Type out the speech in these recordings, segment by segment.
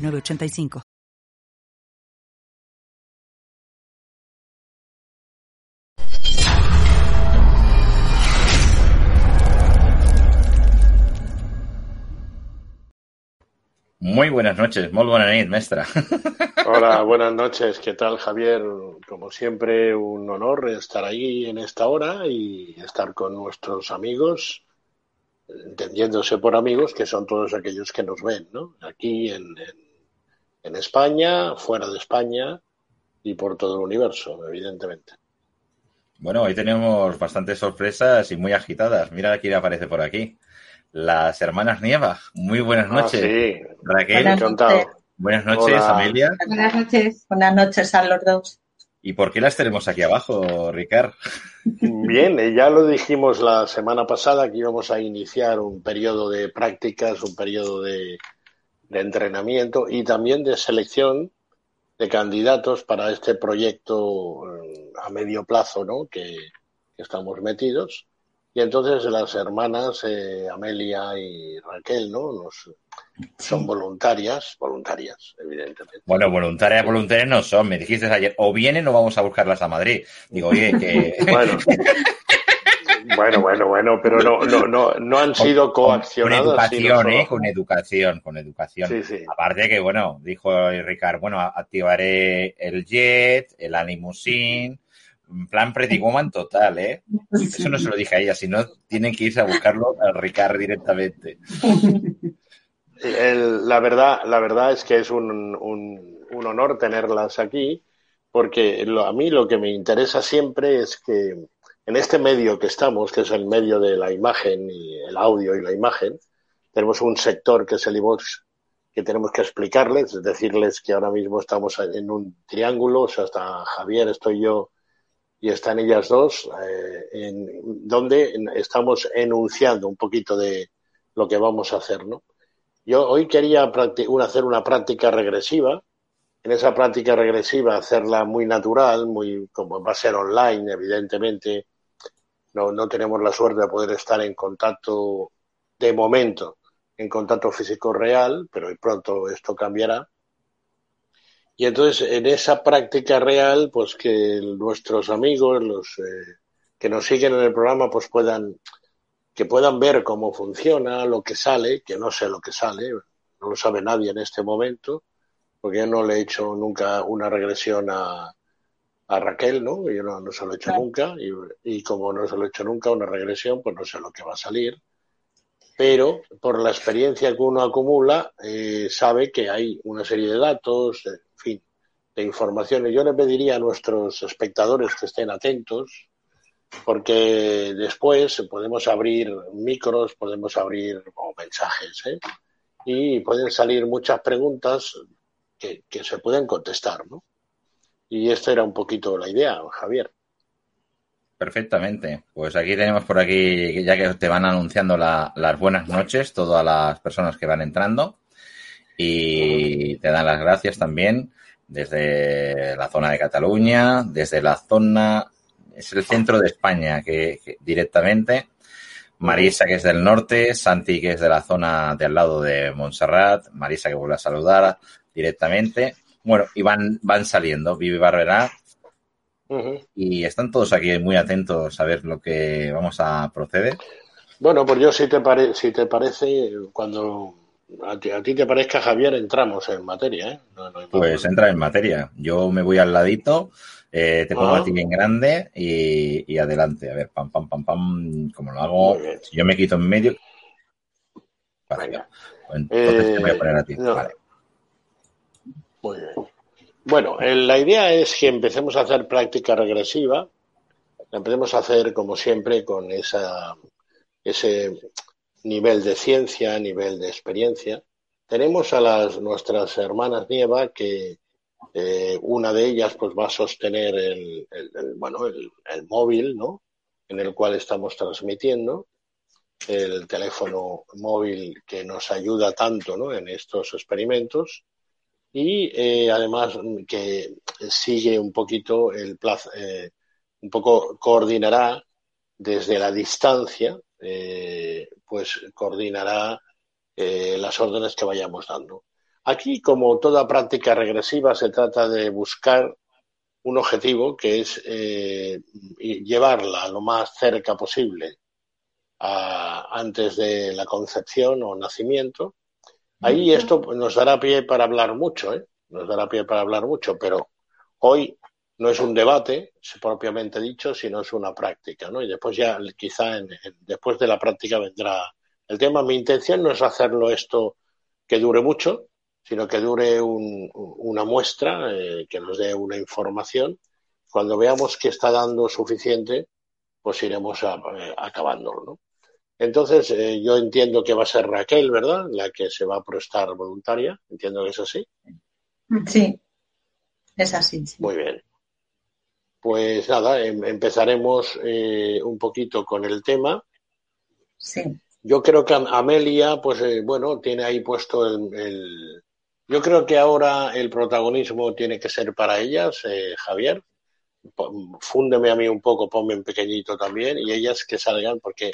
985. Muy buenas noches, muy buenas noches, maestra. Hola, buenas noches. ¿Qué tal, Javier? Como siempre, un honor estar ahí en esta hora y estar con nuestros amigos, entendiéndose por amigos que son todos aquellos que nos ven, ¿no? Aquí en, en en España, fuera de España y por todo el universo, evidentemente. Bueno, hoy tenemos bastantes sorpresas y muy agitadas. Mira quién aparece por aquí. Las hermanas Nieva. Muy buenas ah, noches. sí. Raquel. Buenas noches, buenas noches Amelia. Buenas noches. Buenas noches a los dos. ¿Y por qué las tenemos aquí abajo, Ricard? Bien, eh, ya lo dijimos la semana pasada que íbamos a iniciar un periodo de prácticas, un periodo de, de entrenamiento y también de selección de candidatos para este proyecto eh, a medio plazo ¿no? que, estamos metidos. Y entonces las hermanas eh, Amelia y Raquel ¿no? Nos, son voluntarias, voluntarias, evidentemente. Bueno, voluntarias, voluntarias no son. Me dijiste ayer, o vienen o vamos a buscarlas a Madrid. Digo, oye, que... bueno, Bueno, bueno, bueno, pero no, no, no, no han sido coaccionadas. Con educación, ¿eh? Con educación, con educación. Sí, sí. Aparte que, bueno, dijo Ricardo, bueno, activaré el jet, el animusin, en plan Pretty Woman total, ¿eh? Eso no se lo dije a ella, sino tienen que irse a buscarlo a Ricardo directamente. la verdad, la verdad es que es un, un, un honor tenerlas aquí, porque a mí lo que me interesa siempre es que en este medio que estamos, que es el medio de la imagen y el audio y la imagen, tenemos un sector que es el iVox que tenemos que explicarles, es decirles que ahora mismo estamos en un triángulo, o sea, está Javier, estoy yo y están ellas dos, eh, donde estamos enunciando un poquito de lo que vamos a hacer, ¿no? Yo hoy quería hacer una práctica regresiva, en esa práctica regresiva hacerla muy natural, muy como va a ser online, evidentemente, no, no tenemos la suerte de poder estar en contacto de momento, en contacto físico real, pero pronto esto cambiará. Y entonces en esa práctica real, pues que nuestros amigos, los eh, que nos siguen en el programa, pues puedan que puedan ver cómo funciona, lo que sale, que no sé lo que sale, no lo sabe nadie en este momento, porque yo no le he hecho nunca una regresión a, a Raquel, ¿no? Yo no, se lo he hecho nunca y, como no se lo he hecho nunca una regresión, pues no sé lo que va a salir. Pero por la experiencia que uno acumula, eh, sabe que hay una serie de datos, en fin, de informaciones. Yo le pediría a nuestros espectadores que estén atentos, porque después podemos abrir micros, podemos abrir mensajes, ¿eh? y pueden salir muchas preguntas que, que se pueden contestar, ¿no? Y esta era un poquito la idea, Javier. Perfectamente. Pues aquí tenemos por aquí, ya que te van anunciando las buenas noches, todas las personas que van entrando. Y te dan las gracias también desde la zona de Cataluña, desde la zona, es el centro de España que, directamente. Marisa, que es del norte, Santi, que es de la zona de al lado de Montserrat, Marisa, que vuelve a saludar directamente. Bueno, y van, van saliendo, Vivi Barberá. Y están todos aquí muy atentos a ver lo que vamos a proceder. Bueno, pues yo si te, pare si te parece, cuando a ti, te parezca, Javier, entramos en materia. ¿eh? pues entra en materia. Yo me voy al ladito, eh, te pongo a ti bien grande y, adelante. A ver, pam, pam, pam, pam, como lo hago. Si yo me quito en medio. Vale, pues entonces te voy a poner a ti. Eh, vale. Muy bien. Bueno, la idea es que empecemos a hacer práctica regresiva. La empecemos a hacer, como siempre, con esa, ese nivel de ciencia, nivel de experiencia. tenemos a las nuestras hermanas Nieva que eh, una de ellas pues va a sostener el, bueno el, móvil, ¿no? En el cual estamos transmitiendo el teléfono móvil que nos ayuda tanto ¿no? en estos experimentos y eh, además que sigue un poquito el plazo, eh, un poco coordinará desde la distancia, eh, pues coordinará las órdenes que vayamos dando. Aquí, como toda práctica regresiva, se trata de buscar un objetivo que es llevarla lo más cerca posible antes de la concepción o nacimiento. Ahí esto nos dará pie para hablar mucho, ¿eh? nos dará pie para hablar mucho, pero hoy no es un debate propiamente dicho, sino es una práctica, ¿no? Y después ya quizá después de la práctica vendrá el tema. Mi intención no es hacerlo esto que dure mucho, sino que dure una muestra, eh, que nos dé una información. Cuando veamos que está dando suficiente, pues iremos a, eh, acabándolo, ¿no? Entonces, eh, yo entiendo que va a ser Raquel, ¿verdad? La que se va a prestar voluntaria. Entiendo que es así. Sí, es así. Muy bien. Pues nada, em, empezaremos eh, un poquito con el tema. Sí. Yo creo que Amelia, pues eh, bueno, tiene ahí puesto el, Yo creo que ahora el protagonismo tiene que ser para ellas, Javier. Fúndeme a mí un poco, ponme en pequeñito también, y ellas que salgan, porque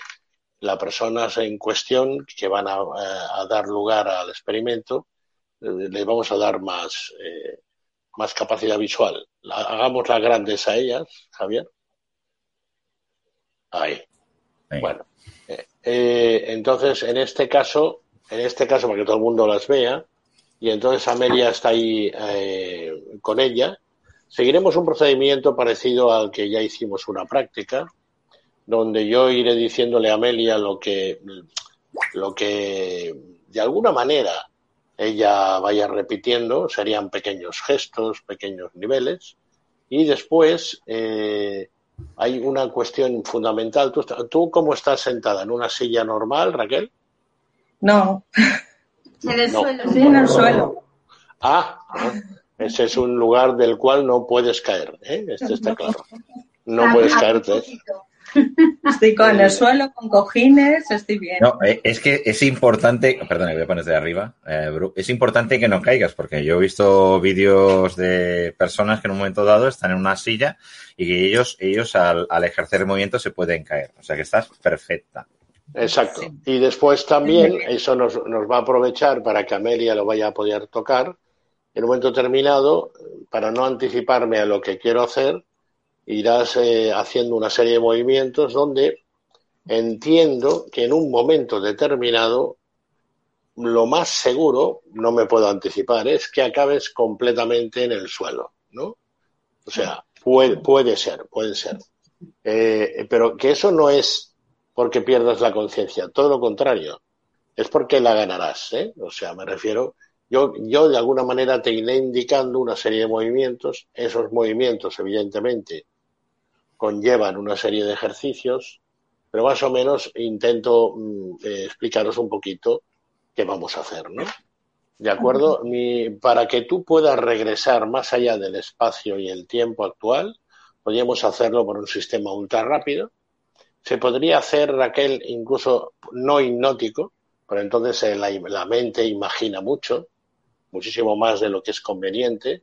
las personas en cuestión que van a, dar lugar al experimento, eh, les vamos a dar más, eh, más capacidad visual. hagamos las grandes a ellas, Javier. Ahí. Bueno. Eh, entonces, en este caso, en este caso, para que todo el mundo las vea, y entonces Amelia está ahí con ella, seguiremos un procedimiento parecido al que ya hicimos una práctica, donde yo iré diciéndole a Amelia lo que, lo que de alguna manera ella vaya repitiendo, serían pequeños gestos, pequeños niveles, y después eh, hay una cuestión fundamental. ¿Tú, ¿Tú cómo estás sentada? ¿En una silla normal, Raquel? No. En el suelo. Sí, en el suelo. Ah, ese es un lugar del cual no puedes caer, ¿eh? Este está claro. No puedes caerte. Estoy con el suelo, con cojines, estoy bien. No, eh, es que es importante, perdón, voy a poner de arriba, eh, es importante que no caigas, porque yo he visto vídeos de personas que en un momento dado están en una silla y que ellos, ellos al, ejercer el movimiento se pueden caer. O sea que estás perfecta. Exacto. Y después también eso nos, nos va a aprovechar para que Amelia lo vaya a poder tocar en un momento determinado, para no anticiparme a lo que quiero hacer, irás eh, haciendo una serie de movimientos donde entiendo que en un momento determinado lo más seguro, no me puedo anticipar, es que acabes completamente en el suelo, ¿no? O sea, puede, puede ser, puede ser. Eh, pero que eso no es porque pierdas la conciencia, todo lo contrario, es porque la ganarás, ¿eh? O sea, me refiero, yo, yo de alguna manera te iré indicando una serie de movimientos, esos movimientos, evidentemente, conllevan una serie de ejercicios, pero más o menos intento mm, eh, explicaros un poquito qué vamos a hacer, ¿no? ¿De acuerdo? para que tú puedas regresar más allá del espacio y el tiempo actual, podríamos hacerlo por un sistema ultra rápido. Se podría hacer, Raquel, incluso no hipnótico, pero entonces eh, la mente imagina mucho, muchísimo más de lo que es conveniente,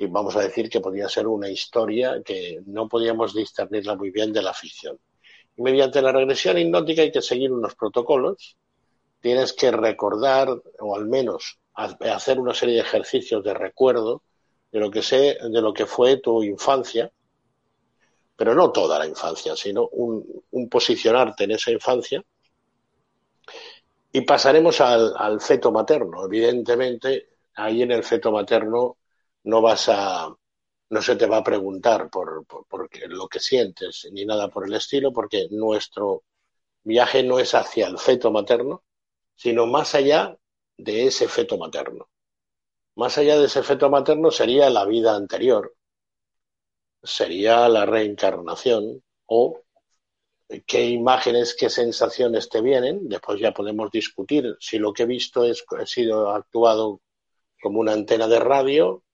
y vamos a decir que podría ser una historia que no podíamos discernirla muy bien de la ficción. Y mediante la regresión hipnótica hay que seguir unos protocolos. Tienes que recordar, o al menos hacer una serie de ejercicios de recuerdo de lo que sé, de lo que fue tu infancia, pero no toda la infancia, sino un, posicionarte en esa infancia. Y pasaremos al feto materno. Evidentemente, ahí en el feto materno no vas a, no se te va a preguntar por, lo que sientes ni nada por el estilo, porque nuestro viaje no es hacia el feto materno, sino más allá de ese feto materno. Más allá de ese feto materno sería la vida anterior, sería la reencarnación o qué imágenes, qué sensaciones te vienen. Después ya podemos discutir si lo que he visto es, ha sido actuado como una antena de radio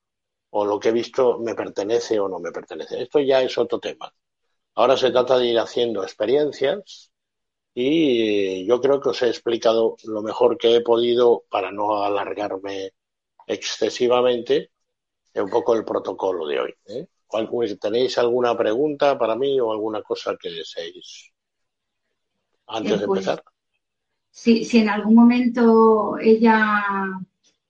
o lo que he visto me pertenece o no me pertenece. Esto ya es otro tema. Ahora se trata de ir haciendo experiencias y yo creo que os he explicado lo mejor que he podido para no alargarme excesivamente un poco el protocolo de hoy. ¿eh? ¿Tenéis alguna pregunta para mí o alguna cosa que deseéis antes de Eh, pues, empezar? Si, si en algún momento ella,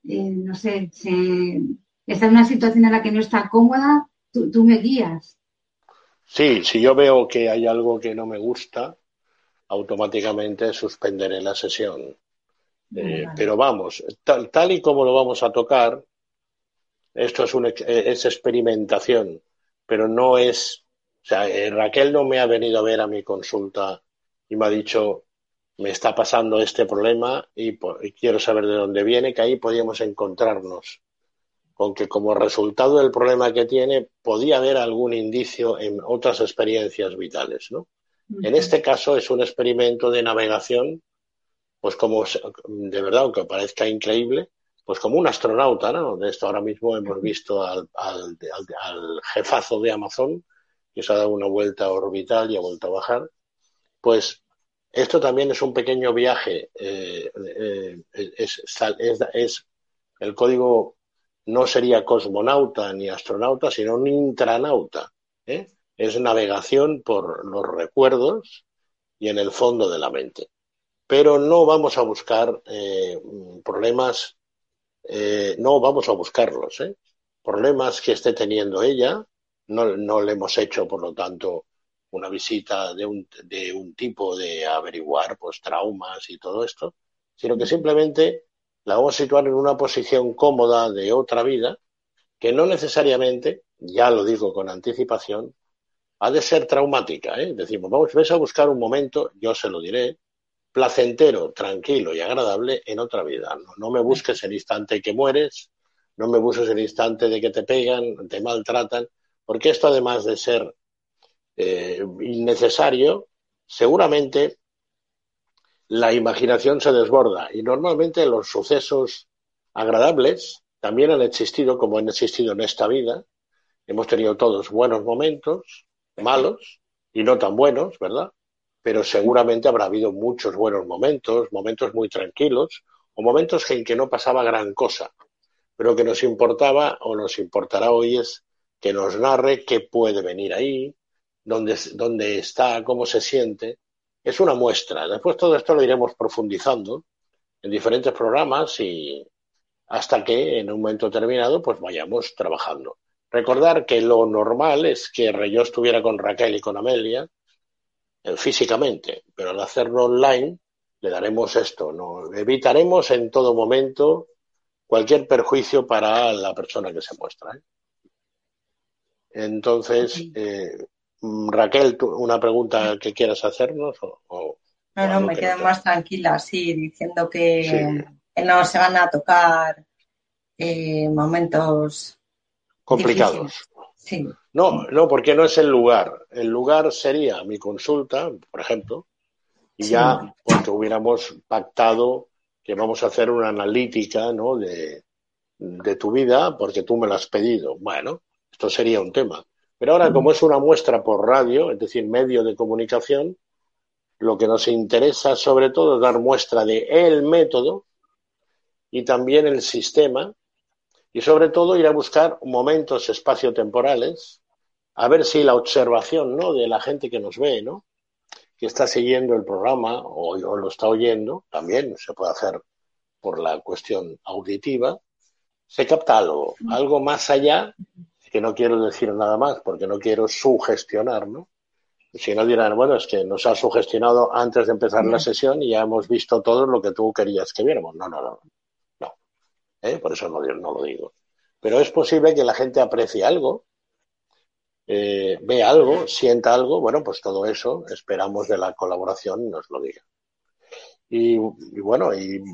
eh, no sé, se- está en una situación en la que no está cómoda, tú, tú me guías. Sí, si yo veo que hay algo que no me gusta, automáticamente suspenderé la sesión. Eh, Vale. pero vamos, tal, tal y como lo vamos a tocar, esto es, un, eh, es experimentación, pero no es, o sea, eh, Raquel no me ha venido a ver a mi consulta y me ha dicho, me está pasando este problema y, y quiero saber de dónde viene, que ahí podíamos encontrarnos con que como resultado del problema que tiene, podía haber algún indicio en otras experiencias vitales, ¿no? En este caso es un experimento de navegación, pues como, de verdad, aunque parezca increíble, pues como un astronauta, ¿no? De esto ahora mismo hemos visto al, al, al- al jefazo de Amazon, que se ha dado una vuelta orbital y ha vuelto a bajar. Pues esto también es un pequeño viaje, eh, eh, es, es, es- el código no sería cosmonauta ni astronauta, sino un intranauta, ¿eh? Es navegación por los recuerdos y en el fondo de la mente. Pero no vamos a buscar eh, problemas, eh, no vamos a buscarlos. Problemas que esté teniendo ella, no, no le hemos hecho, por lo tanto, una visita de un, de un tipo de averiguar pues traumas y todo esto, sino que simplemente la vamos a situar en una posición cómoda de otra vida que no necesariamente, ya lo digo con anticipación, ha de ser traumática. ¿eh? Decimos, vamos, ves a buscar un momento, yo se lo diré, placentero, tranquilo y agradable en otra vida. No, no me busques el instante que mueres, no me busques el instante de que te pegan, te maltratan, porque esto además de ser eh, innecesario, seguramente la imaginación se desborda y normalmente los sucesos agradables también han existido como han existido en esta vida. Hemos tenido todos buenos momentos, malos y no tan buenos, ¿verdad? Pero seguramente habrá habido muchos buenos momentos, momentos muy tranquilos o momentos en que no pasaba gran cosa. Pero que nos importaba o nos importará hoy es que nos narre qué puede venir ahí, dónde, dónde está, cómo se siente. Es una muestra. Después todo esto lo iremos profundizando en diferentes programas y hasta que en un momento determinado pues vayamos trabajando. Recordar que lo normal es que yo estuviera con Raquel y con Amelia eh, físicamente, pero al hacerlo online le daremos esto, ¿no? evitaremos en todo momento cualquier perjuicio para la persona que se muestra. ¿eh? Entonces, eh, Raquel, ¿tú, una pregunta que quieras hacernos o, o no, no, me quedo no más tranquila, sí, diciendo que, sí. que, no se van a tocar eh, momentos complicados. Sí. No, no, porque no es el lugar. El lugar sería mi consulta, por ejemplo, y sí. ya porque hubiéramos pactado que vamos a hacer una analítica ¿no? de, de tu vida porque tú me lo has pedido. Bueno, esto sería un tema. Pero ahora, como es una muestra por radio, es decir, medio de comunicación, lo que nos interesa sobre todo es dar muestra de el método y también el sistema y sobre todo ir a buscar momentos espaciotemporales a ver si la observación ¿no? de la gente que nos ve, ¿no? que está siguiendo el programa o, o lo está oyendo, también se puede hacer por la cuestión auditiva, se capta algo, algo más allá, que no quiero decir nada más porque no quiero sugestionar, ¿no? Si no dirán, bueno, es que nos ha sugestionado antes de empezar la sesión y ya hemos visto todo lo que tú querías que viéramos. No, no, no. no. ¿Eh? Por eso no, no, lo digo. Pero es posible que la gente aprecie algo, eh, ve algo, sienta algo. Bueno, pues todo eso esperamos de la colaboración y nos lo diga. Y, y, bueno, y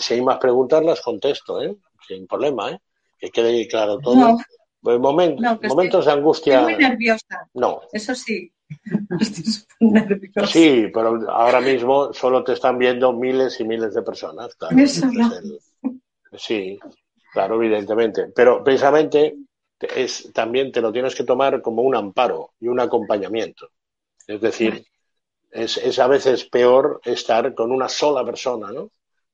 si hay más preguntas las contesto, ¿eh? Sin problema, ¿eh? Que quede claro todo. No. Pues moment, no, momentos estoy, de angustia. Estoy muy nerviosa. No. Eso sí. Sí, pero ahora mismo solo te están viendo miles y miles de personas. Claro. Sí, claro, evidentemente. Pero precisamente es, también te lo tienes que tomar como un amparo y un acompañamiento. Es decir, es, es a veces peor estar con una sola persona, ¿no?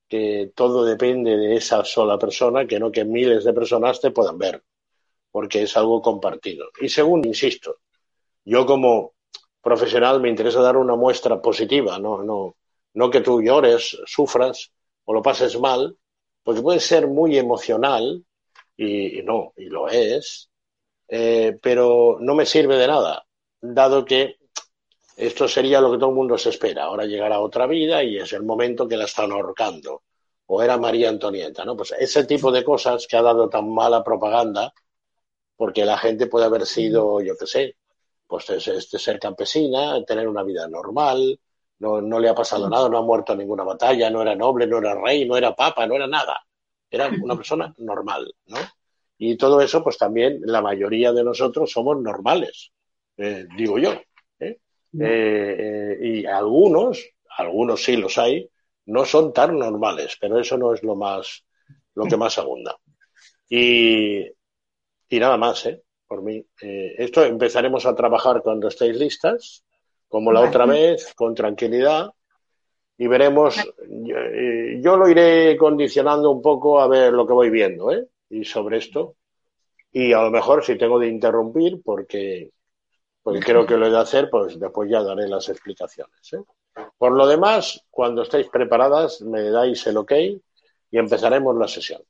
Que todo depende de esa sola persona, que no que miles de personas te puedan ver, porque es algo compartido. Y segundo, insisto, yo como profesional me interesa dar una muestra positiva, no, no, no que tú llores, sufras o lo pases mal, porque puede ser muy emocional y, no, y lo es, eh, pero no me sirve de nada, dado que esto sería lo que todo el mundo se espera. Ahora llegará otra vida y es el momento que la están ahorcando. O era María Antonieta, ¿no? Pues ese tipo de cosas que ha dado tan mala propaganda, porque la gente puede haber sido, yo qué sé, pues este, ser campesina, tener una vida normal, no, no le ha pasado nada, no ha muerto en ninguna batalla, no era noble, no era rey, no era papa, no era nada. Era una persona normal, ¿no? Y todo eso, pues también la mayoría de nosotros somos normales, eh, digo yo. ¿eh? Eh, y algunos, algunos sí los hay, no son tan normales, pero eso no es lo más, lo que más abunda. Y, y nada más, ¿eh? Por mí. esto empezaremos a trabajar cuando estéis listas, como la otra vez, con tranquilidad, y veremos. Yo, lo iré condicionando un poco a ver lo que voy viendo, ¿eh? Y sobre esto. Y a lo mejor si tengo de interrumpir, porque porque creo que lo he de hacer, pues después ya daré las explicaciones. ¿eh? Por lo demás, cuando estéis preparadas, me dais el ok y empezaremos la sesión.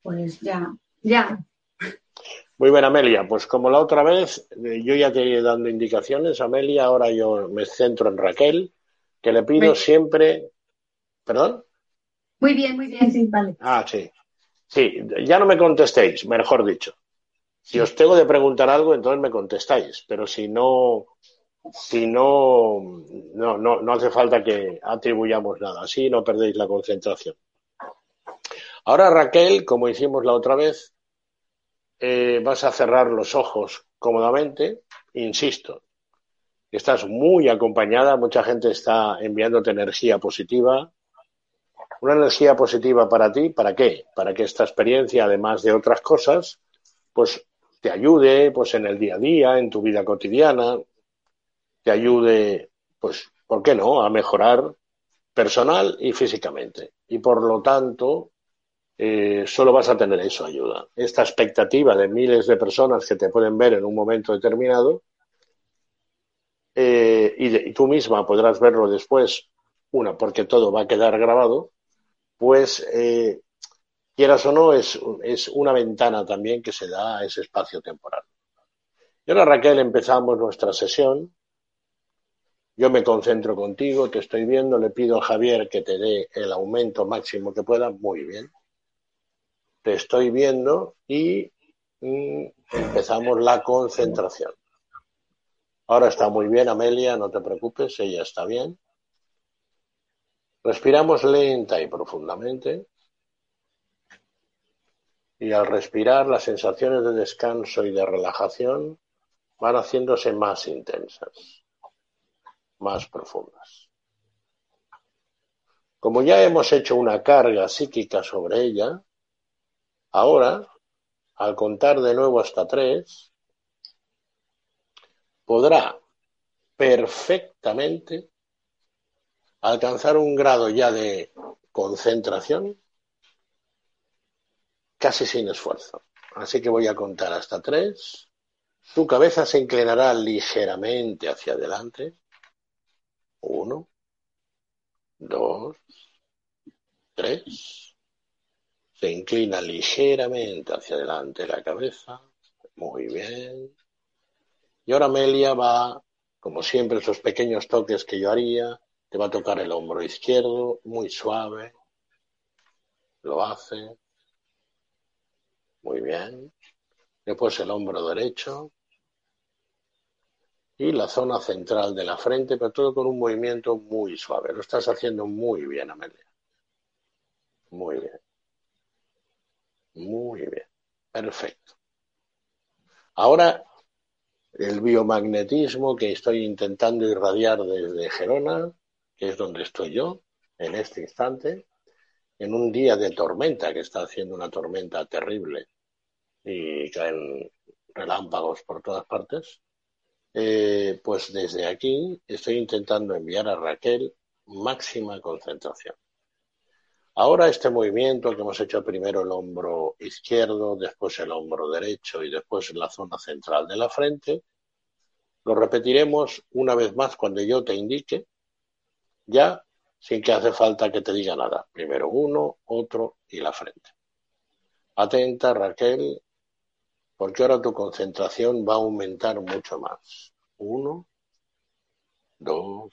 Pues ya, ya. Muy bien, Amelia. Pues como la otra vez, eh, yo ya te he dando indicaciones, Amelia, ahora yo me centro en Raquel, que le pido siempre. ¿Perdón? Muy bien, muy bien, sí, vale. Ah, sí. Sí, ya no me contestéis, mejor dicho. Si os tengo de preguntar algo, entonces me contestáis, pero si no, si no, no, no, hace falta que atribuyamos nada, así no perdéis la concentración. Ahora, Raquel, como hicimos la otra vez, eh, vas a cerrar los ojos cómodamente, insisto, estás muy acompañada, mucha gente está enviándote energía positiva, una energía positiva para ti, ¿para qué? Para que esta experiencia, además de otras cosas, pues te ayude pues en el día a día, en tu vida cotidiana, te ayude, pues, ¿por qué no?, a mejorar personal y físicamente. Y por lo tanto, eh, solo vas a tener eso ayuda. Esta expectativa de miles de personas que te pueden ver en un momento determinado, eh, y, tú misma podrás verlo después, una, porque todo va a quedar grabado, pues eh, quieras o no, es, es una ventana también que se da a ese espacio temporal. Y ahora, Raquel, empezamos nuestra sesión. Yo me concentro contigo, te estoy viendo, le pido a Javier que te dé el aumento máximo que pueda. Muy bien. Te estoy viendo y mm, empezamos la concentración. Ahora está muy bien, Amelia, no te preocupes, ella está bien. Respiramos lenta y profundamente y al respirar las sensaciones de descanso y de relajación van haciéndose más intensas, más profundas. Como ya hemos hecho una carga psíquica sobre ella, ahora, al contar de nuevo hasta tres, podrá perfectamente alcanzar un grado ya de concentración casi sin esfuerzo. Así que voy a contar hasta tres. Su cabeza se inclinará ligeramente hacia adelante. Uno, dos, tres. Se inclina ligeramente hacia adelante la cabeza. Muy bien. Y ahora Amelia va, como siempre, esos pequeños toques que yo haría, te va a tocar el hombro izquierdo, muy suave. Lo hace. Muy bien. Después el hombro derecho. Y la zona central de la frente, pero todo con un movimiento muy suave. Lo estás haciendo muy bien, Amelia. Muy bien. Muy bien. Perfecto. Ahora, el biomagnetismo que estoy intentando irradiar desde Gerona, que es donde estoy yo en este instante, en un día de tormenta, que está haciendo una tormenta terrible y caen relámpagos por todas partes, eh, pues desde aquí estoy intentando enviar a Raquel máxima concentración. Ahora este movimiento que hemos hecho primero el hombro izquierdo, después el hombro derecho y después la zona central de la frente, lo repetiremos una vez más cuando yo te indique, ya sin que hace falta que te diga nada. Primero uno, otro y la frente. Atenta, Raquel, porque ahora tu concentración va a aumentar mucho más. Uno, dos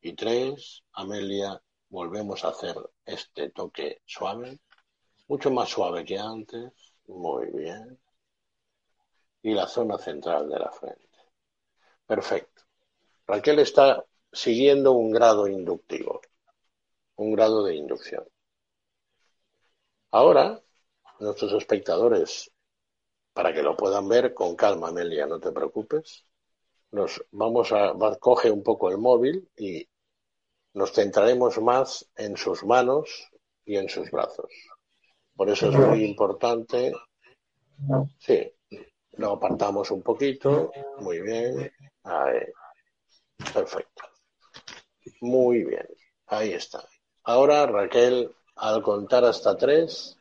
y tres. Amelia, volvemos a hacer este toque suave, mucho más suave que antes. Muy bien. Y la zona central de la frente. Perfecto. Raquel está siguiendo un grado inductivo, un grado de inducción. Ahora, nuestros espectadores para que lo puedan ver con calma, Amelia, no te preocupes. Nos vamos a coge un poco el móvil y nos centraremos más en sus manos y en sus brazos. Por eso es muy importante. Sí, lo apartamos un poquito. Muy bien. Ahí. Perfecto. Muy bien. Ahí está. Ahora, Raquel, al contar hasta tres,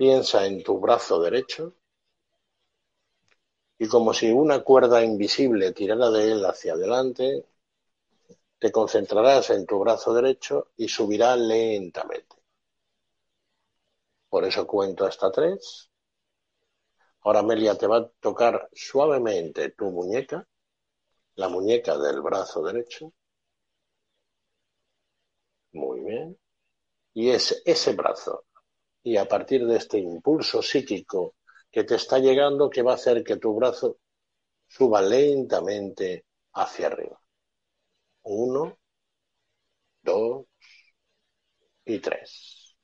Piensa en tu brazo derecho y como si una cuerda invisible tirara de él hacia adelante, te concentrarás en tu brazo derecho y subirá lentamente. Por eso cuento hasta tres. Ahora Amelia te va a tocar suavemente tu muñeca, la muñeca del brazo derecho. Muy bien. Y es ese brazo y a partir de este impulso psíquico que te está llegando que va a hacer que tu brazo suba lentamente hacia arriba. Uno, dos y tres.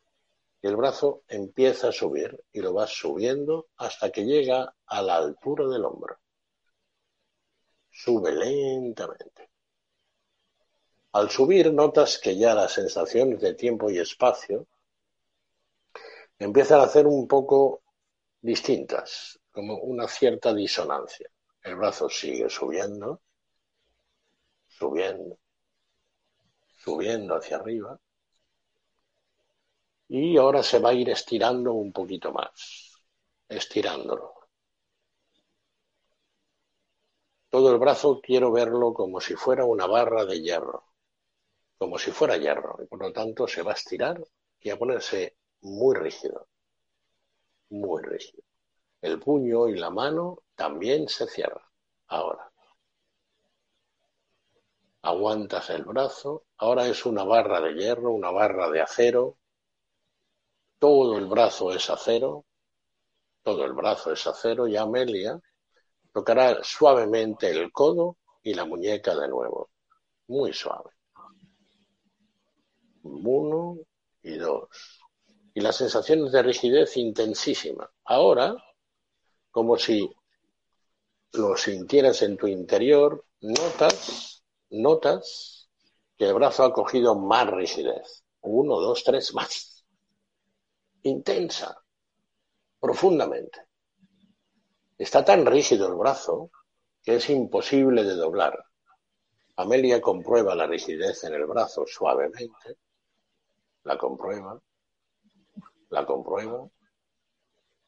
Y el brazo empieza a subir y lo vas subiendo hasta que llega a la altura del hombro. Sube lentamente. Al subir notas que ya las sensaciones de tiempo y espacio empiezan a hacer un poco distintas, como una cierta disonancia. El brazo sigue subiendo, subiendo, subiendo hacia arriba. Y ahora se va a ir estirando un poquito más, estirándolo. Todo el brazo quiero verlo como si fuera una barra de hierro, como si fuera hierro, y por lo tanto se va a estirar y a ponerse muy rígido, muy rígido. El puño y la mano también se cierran. Ahora. Aguantas el brazo. Ahora es una barra de hierro, una barra de acero. Todo el brazo es acero. Todo el brazo es acero. Y Amelia tocará suavemente el codo y la muñeca de nuevo. Muy suave. Uno y dos y las sensaciones de rigidez intensísima. Ahora, como si lo sintieras en tu interior, notas, notas que el brazo ha cogido más rigidez. Uno, dos, tres, más. Intensa, profundamente. Está tan rígido el brazo que es imposible de doblar. Amelia comprueba la rigidez en el brazo suavemente, la comprueba, la comprueba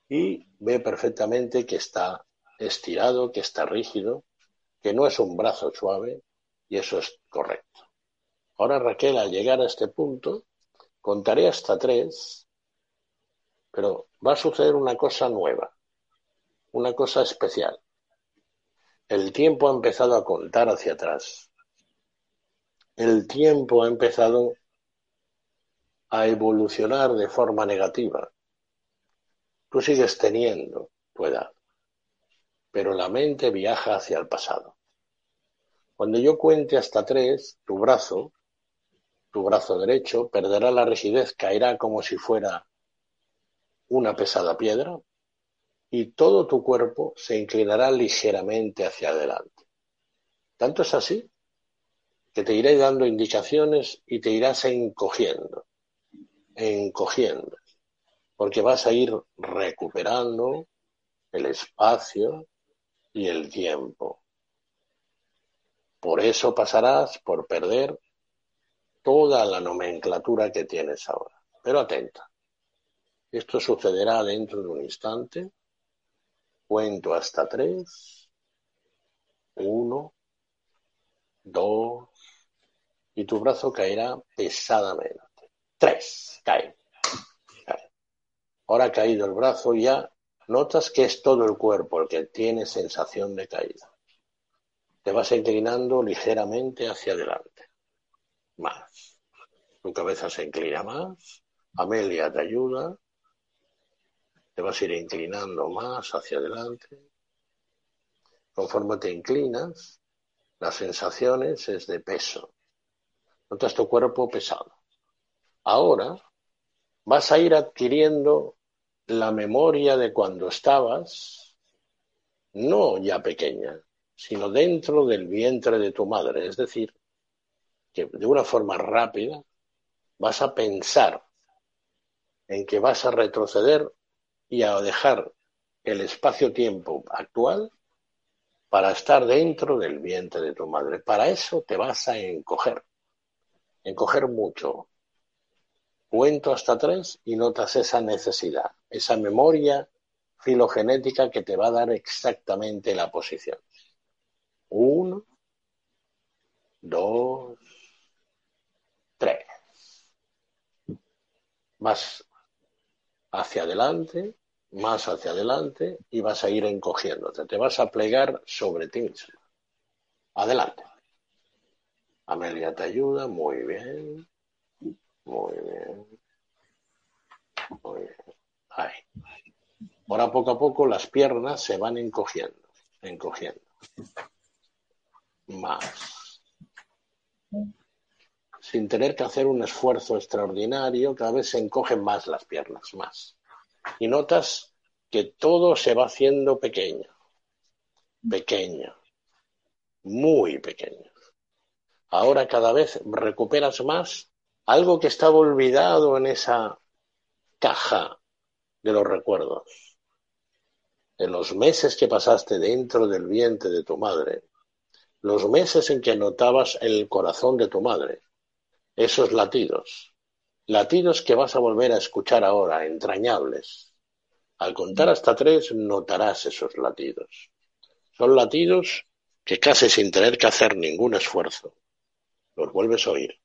y ve perfectamente que está estirado, que está rígido, que no es un brazo suave y eso es correcto. Ahora Raquel, al llegar a este punto, contaré hasta tres, pero va a suceder una cosa nueva, una cosa especial. El tiempo ha empezado a contar hacia atrás. El tiempo ha empezado a evolucionar de forma negativa. Tú sigues teniendo tu edad, pero la mente viaja hacia el pasado. Cuando yo cuente hasta tres, tu brazo, tu brazo derecho, perderá la rigidez, caerá como si fuera una pesada piedra. y todo tu cuerpo se inclinará ligeramente hacia adelante. Tanto es así que te iré dando indicaciones y te irás encogiendo, encogiendo, porque vas a ir recuperando el espacio y el tiempo. Por eso pasarás por perder toda la nomenclatura que tienes ahora. Pero atenta. Esto sucederá dentro de un instante. Cuento hasta tres. Uno, dos, y tu brazo caerá pesadamente. Tres, cae. Ahora ha caído el brazo y ya notas que es todo el cuerpo el que tiene sensación de caída. Te vas inclinando ligeramente hacia adelante. Más. Tu cabeza se inclina más. Amelia te ayuda. Te vas a ir inclinando más hacia adelante. Conforme te inclinas, las sensaciones es de peso. Notas tu cuerpo pesado. Ahora vas a ir adquiriendo la memoria de cuando estabas, no ya pequeña, sino dentro del vientre de tu madre. Es decir, que de una forma rápida vas a pensar en que vas a retroceder y a dejar el espacio-tiempo actual para estar dentro del vientre de tu madre. Para eso te vas a encoger, encoger mucho. Cuento hasta tres y notas esa necesidad, esa memoria filogenética que te va a dar exactamente la posición. Uno, dos, tres. Más hacia adelante, más hacia adelante y vas a ir encogiéndote. Te vas a plegar sobre ti mismo. Adelante. Amelia te ayuda. Muy bien. Muy bien. Muy bien. Ahí. Ahora poco a poco las piernas se van encogiendo, encogiendo más. Sin tener que hacer un esfuerzo extraordinario, cada vez se encogen más las piernas, más. Y notas que todo se va haciendo pequeño, pequeño, muy pequeño. Ahora cada vez recuperas más algo que estaba olvidado en esa caja de los recuerdos. En los meses que pasaste dentro del vientre de tu madre, los meses en que notabas el corazón de tu madre, esos latidos, latidos que vas a volver a escuchar ahora, entrañables. Al contar hasta tres notarás esos latidos. Son latidos que casi sin tener que hacer ningún esfuerzo, los vuelves a oír.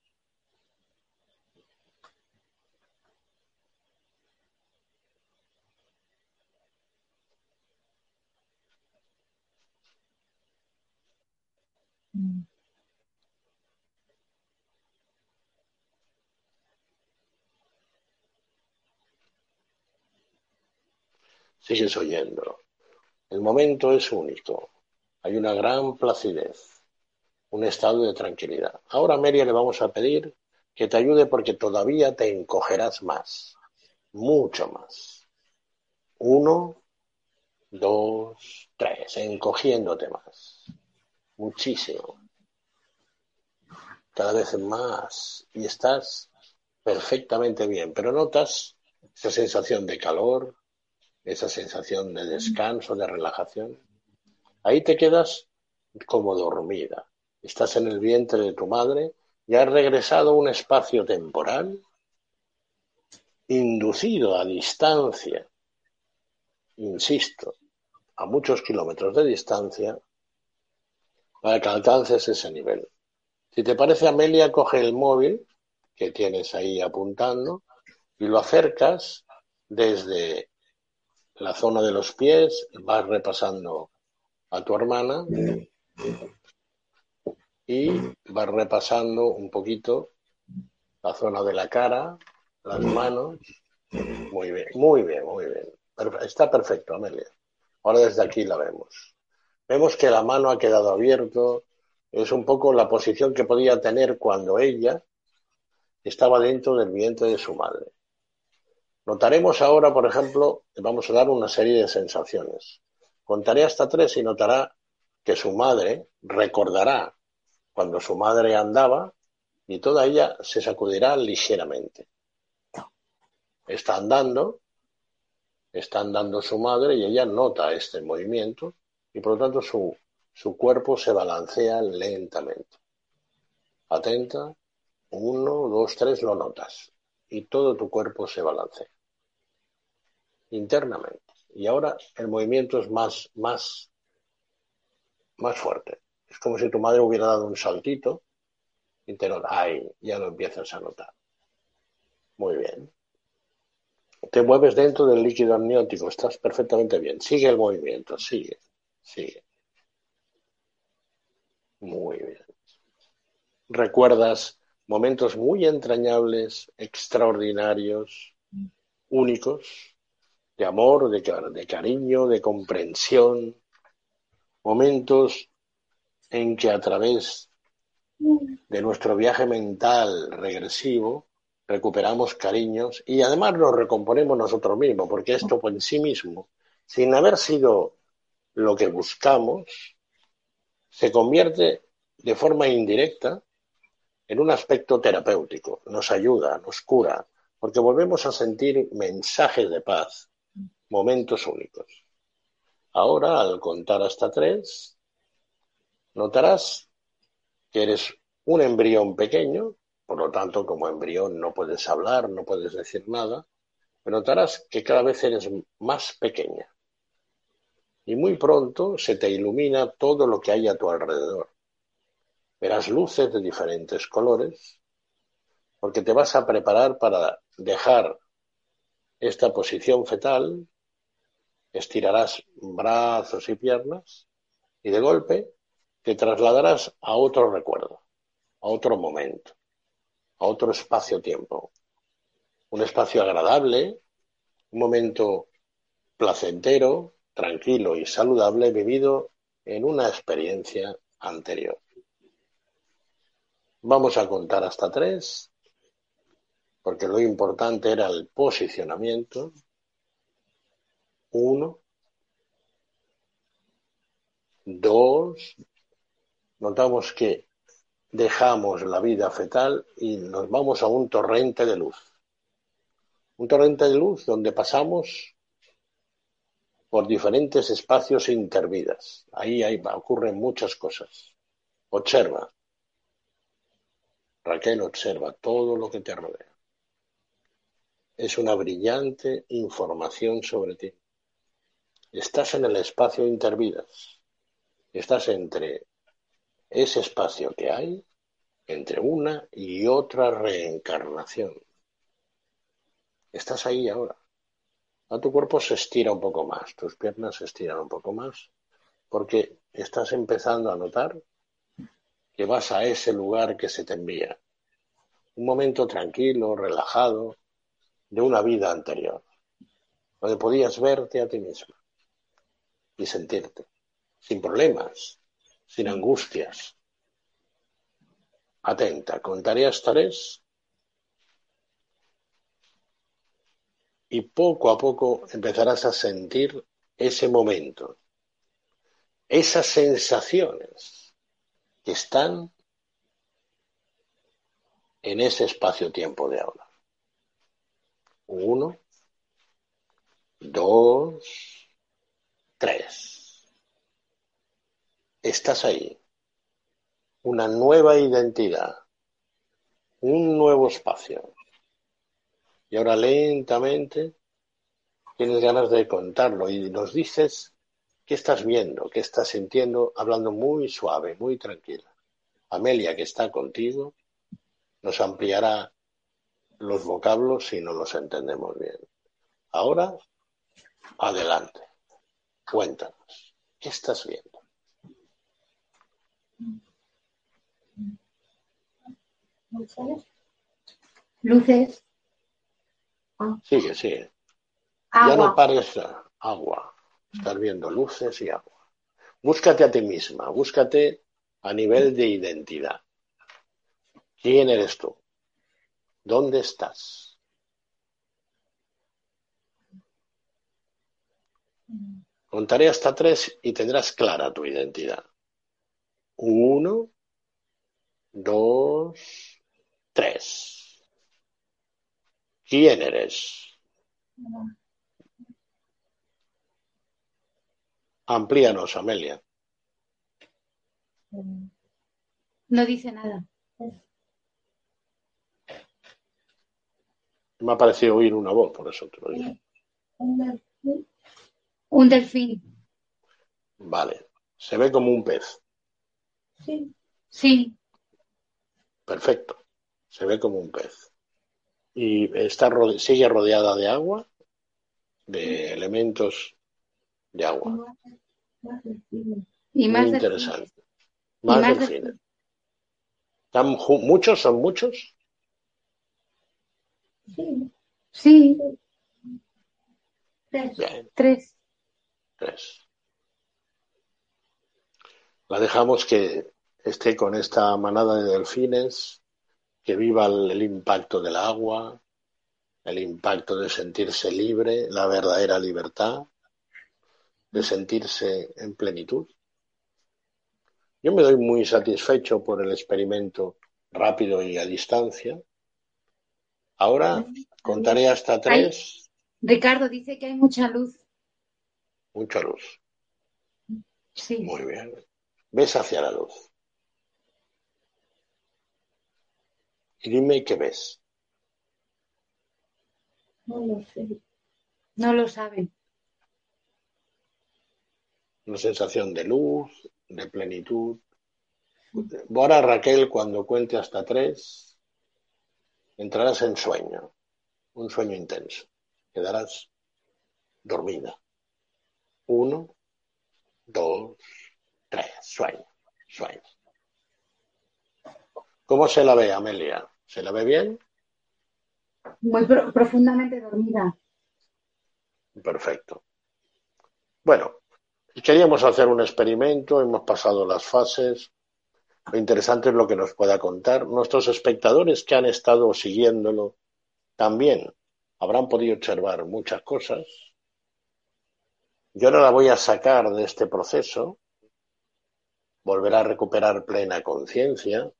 Sigues oyendo. El momento es único. Hay una gran placidez, un estado de tranquilidad. Ahora Meria le vamos a pedir que te ayude porque todavía te encogerás más, mucho más. Uno, dos, tres, encogiéndote más, muchísimo. Cada vez más y estás perfectamente bien, pero notas esa sensación de calor, esa sensación de descanso, de relajación. Ahí te quedas como dormida. Estás en el vientre de tu madre y has regresado a un espacio temporal inducido a distancia, insisto, a muchos kilómetros de distancia, para que alcances ese nivel. Si te parece, Amelia, coge el móvil que tienes ahí apuntando y lo acercas desde la zona de los pies, vas repasando a tu hermana y vas repasando un poquito la zona de la cara, las manos. Muy bien, muy bien, muy bien. Está perfecto, Amelia. Ahora desde aquí la vemos. Vemos que la mano ha quedado abierto. Es un poco la posición que podía tener cuando ella estaba dentro del vientre de su madre. Notaremos ahora, por ejemplo, vamos a dar una serie de sensaciones. Contaré hasta tres y notará que su madre recordará cuando su madre andaba y toda ella se sacudirá ligeramente. Está andando, está andando su madre y ella nota este movimiento y por lo tanto su, su cuerpo se balancea lentamente. Atenta, uno, dos, tres, lo notas y todo tu cuerpo se balancea internamente. Y ahora el movimiento es más, más, más fuerte. Es como si tu madre hubiera dado un saltito y te ay, ya lo empiezas a notar. Muy bien. Te mueves dentro del líquido amniótico, estás perfectamente bien. Sigue el movimiento, sigue, sigue. Muy bien. Recuerdas momentos muy entrañables, extraordinarios, únicos, de amor, de, de cariño, de comprensión, momentos en que a través de nuestro viaje mental regresivo recuperamos cariños y además nos recomponemos nosotros mismos, porque esto por sí mismo, sin haber sido lo que buscamos, se convierte de forma indirecta en un aspecto terapéutico, nos ayuda, nos cura, porque volvemos a sentir mensajes de paz, momentos únicos. Ahora, al contar hasta tres, notarás que eres un embrión pequeño, por lo tanto, como embrión no puedes hablar, no puedes decir nada, pero notarás que cada vez eres más pequeña. Y muy pronto se te ilumina todo lo que hay a tu alrededor. Verás luces de diferentes colores, porque te vas a preparar para dejar esta posición fetal, estirarás brazos y piernas y de golpe te trasladarás a otro recuerdo, a otro momento, a otro espacio-tiempo. Un espacio agradable, un momento placentero, tranquilo y saludable vivido en una experiencia anterior. Vamos a contar hasta tres, porque lo importante era el posicionamiento. Uno, dos, notamos que dejamos la vida fetal y nos vamos a un torrente de luz. Un torrente de luz donde pasamos por diferentes espacios intervidas. Ahí, ahí ocurren muchas cosas. Observa. Raquel observa todo lo que te rodea. Es una brillante información sobre ti. Estás en el espacio intervidas. Estás entre ese espacio que hay entre una y otra reencarnación. Estás ahí ahora. A tu cuerpo se estira un poco más, tus piernas se estiran un poco más, porque estás empezando a notar que vas a ese lugar que se te envía. Un momento tranquilo, relajado, de una vida anterior, donde podías verte a ti misma sentirte, sin problemas, sin angustias. Atenta, contaré hasta tres y poco a poco empezarás a sentir ese momento, esas sensaciones que están en ese espacio-tiempo de ahora. Uno, dos, tres estás ahí. Una nueva identidad, un nuevo espacio. Y ahora lentamente tienes ganas de contarlo y nos dices qué estás viendo, qué estás sintiendo, hablando muy suave, muy tranquila. Amelia, que está contigo, nos ampliará los vocablos si no los entendemos bien. Ahora, adelante. Cuéntanos, ¿qué estás viendo? Luces. Ah. Sigue, sigue. Ya no pares agua. Estás viendo luces y agua. Búscate a ti misma, búscate a nivel de identidad. ¿Quién eres tú? ¿Dónde estás? Contaré hasta tres y tendrás clara tu identidad. Uno, dos, tres. ¿Quién eres? Amplíanos, Amelia. No dice nada. Me ha parecido oír una voz, por eso te lo digo. Un delfín. Vale. Se ve como un pez. Sí. Sí. Perfecto. Se ve como un pez. Y está sigue rodeada de agua, de elementos de agua. Y más Muy interesante. Más, más delfines. ¿Muchos? ¿Son muchos? Sí. Sí. Tres. Tres. Tres. La dejamos que esté con esta manada de delfines, que viva el, el impacto del agua, el impacto de sentirse libre, la verdadera libertad, de sentirse en plenitud. Yo me doy muy satisfecho por el experimento rápido y a distancia. Ahora contaré hasta tres. Ricardo dice que hay mucha luz. Mucha luz. Sí. Muy bien. Ves hacia la luz. Y dime qué ves. No lo sé. No lo saben. Una sensación de luz, de plenitud. Ahora Raquel, cuando cuente hasta tres, entrarás en sueño, un sueño intenso. Quedarás dormida. Uno, dos, tres. Sueño, sueño. ¿Cómo se la ve, Amelia? ¿Se la ve bien? Muy pro profundamente dormida. Perfecto. Bueno, queríamos hacer un experimento, hemos pasado las fases. Lo interesante es lo que nos pueda contar. Nuestros espectadores que han estado siguiéndolo también habrán podido observar muchas cosas. Yo no la voy a sacar de este proceso, volverá a recuperar plena conciencia.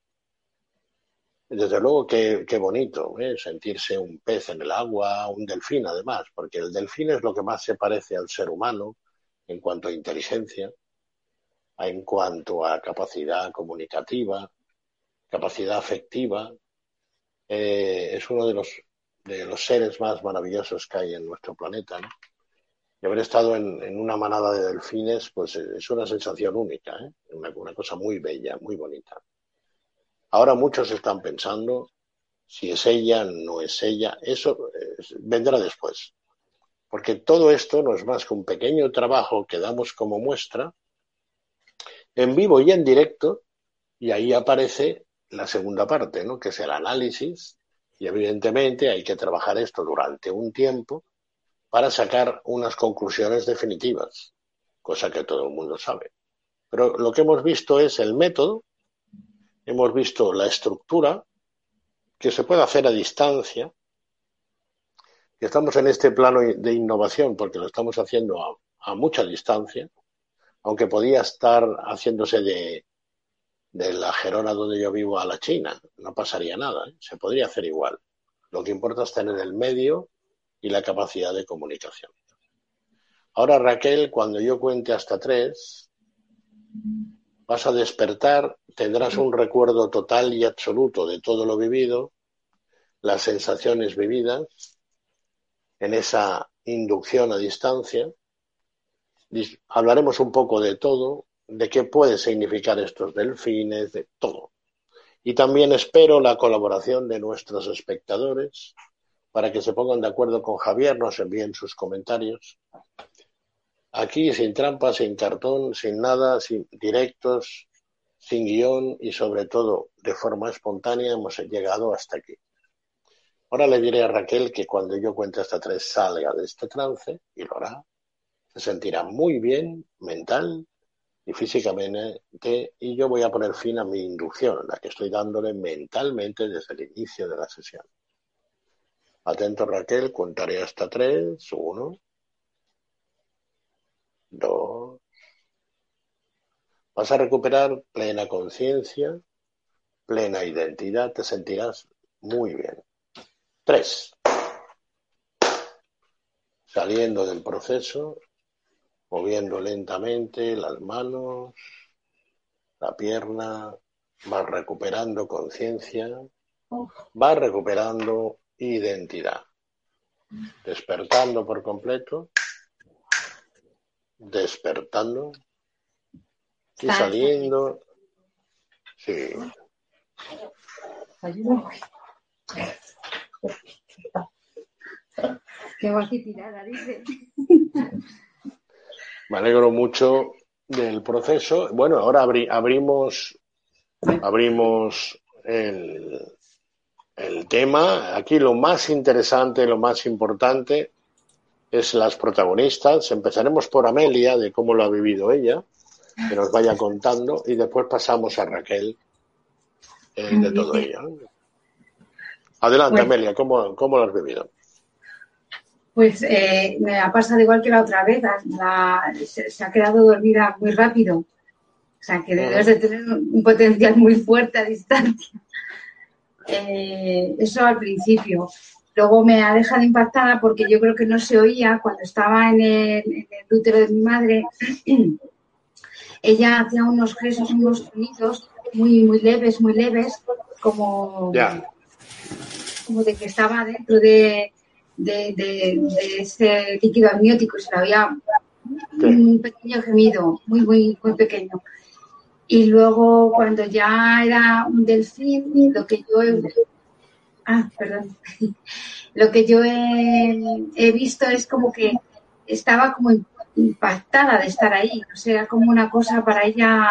Desde luego, qué, qué bonito ¿eh? sentirse un pez en el agua, un delfín además, porque el delfín es lo que más se parece al ser humano en cuanto a inteligencia, en cuanto a capacidad comunicativa, capacidad afectiva. Eh, es uno de los, de los seres más maravillosos que hay en nuestro planeta. ¿no? Y haber estado en, una manada de delfines, pues es una sensación única, ¿eh? una, cosa muy bella, muy bonita. Ahora muchos están pensando si es ella, no es ella, eso es, vendrá después. Porque todo esto no es más que un pequeño trabajo que damos como muestra en vivo y en directo, y ahí aparece la segunda parte, ¿no? que es el análisis, y evidentemente hay que trabajar esto durante un tiempo para sacar unas conclusiones definitivas, cosa que todo el mundo sabe. Pero lo que hemos visto es el método, hemos visto la estructura, que se puede hacer a distancia, estamos en este plano de innovación porque lo estamos haciendo a, a mucha distancia, aunque podía estar haciéndose de, de, la Gerona donde yo vivo a la China, no pasaría nada, ¿eh? se podría hacer igual. Lo que importa es tener el medio y la capacidad de comunicación. Ahora, Raquel, cuando yo cuente hasta tres, vas a despertar, tendrás un recuerdo total y absoluto de todo lo vivido, las sensaciones vividas, en esa inducción a distancia. Hablaremos un poco de todo, de qué puede significar estos delfines, de todo. Y también espero la colaboración de nuestros espectadores para que se pongan de acuerdo con Javier, nos envíen sus comentarios. Aquí sin trampa, sin cartón, sin nada, sin directos, sin guion y sobre todo de forma espontánea hemos llegado hasta aquí. Ahora le diré a Raquel que cuando yo cuente hasta tres salga de este trance y lo hará. Se sentirá muy bien mental y físicamente y yo voy a poner fin a mi inducción, la que estoy dándole mentalmente desde el inicio de la sesión. Atento Raquel, contaré hasta tres. Uno, dos. Vas a recuperar plena conciencia, plena identidad, te sentirás muy bien. Tres. Saliendo del proceso, moviendo lentamente las manos, la pierna, vas recuperando conciencia, vas recuperando identidad, despertando por completo, despertando y saliendo. Sí. Qué tirada, dice. Me alegro mucho del proceso. Bueno, ahora abrimos, abrimos el, el tema. Aquí lo más interesante, lo más importante es las protagonistas. Empezaremos por Amelia, de cómo lo ha vivido ella, que nos vaya contando, y después pasamos a Raquel eh, de todo ello. Adelante, Amelia, ¿cómo, ¿cómo lo has vivido? Pues eh, me ha pasado igual que la otra vez, se, ha quedado dormida muy rápido. O sea, que debes de tener un potencial muy fuerte a distancia. Eh, eso al principio. Luego me ha dejado impactada porque yo creo que no se oía cuando estaba en el, útero de mi madre. Ella hacía unos gestos, unos sonidos muy, muy leves, muy leves, como, como de que estaba dentro de, de, ese líquido amniótico, se le había un pequeño gemido, muy, muy, muy pequeño. Y luego cuando ya era un delfín, lo que yo he, ah, perdón, lo que yo he, visto es como que estaba como impactada de estar ahí, o sea, como una cosa para ella,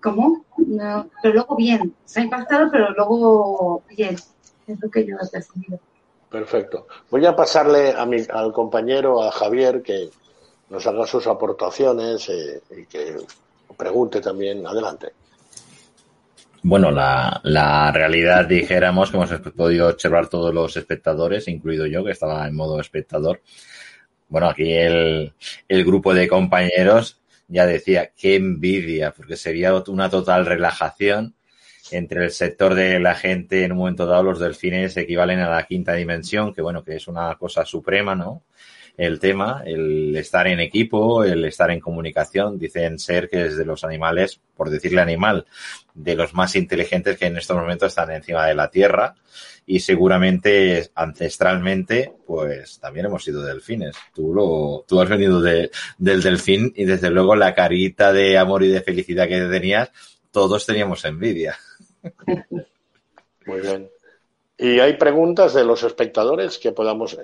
¿cómo? pero luego bien, se ha impactado, pero luego bien, es lo que yo he percibido. Perfecto. Voy a pasarle a mi, al compañero, a Javier, que nos haga sus aportaciones eh, y que pregunte también. Adelante. Bueno, la, la, realidad, dijéramos, que hemos podido observar todos los espectadores, incluido yo, que estaba en modo espectador. Bueno, aquí el, el grupo de compañeros ya decía, qué envidia, porque sería una total relajación entre el sector de la gente, en un momento dado los delfines equivalen a la quinta dimensión, que bueno, que es una cosa suprema, ¿no? El tema, el estar en equipo, el estar en comunicación, dicen ser que es de los animales, por decirle animal, de los más inteligentes que en estos momentos están encima de la Tierra y seguramente ancestralmente, pues también hemos sido delfines. Tú lo, tú has venido de, del delfín y desde luego la carita de amor y de felicidad que tenías, todos teníamos envidia. Muy bien. ¿Y hay preguntas de los espectadores que podamos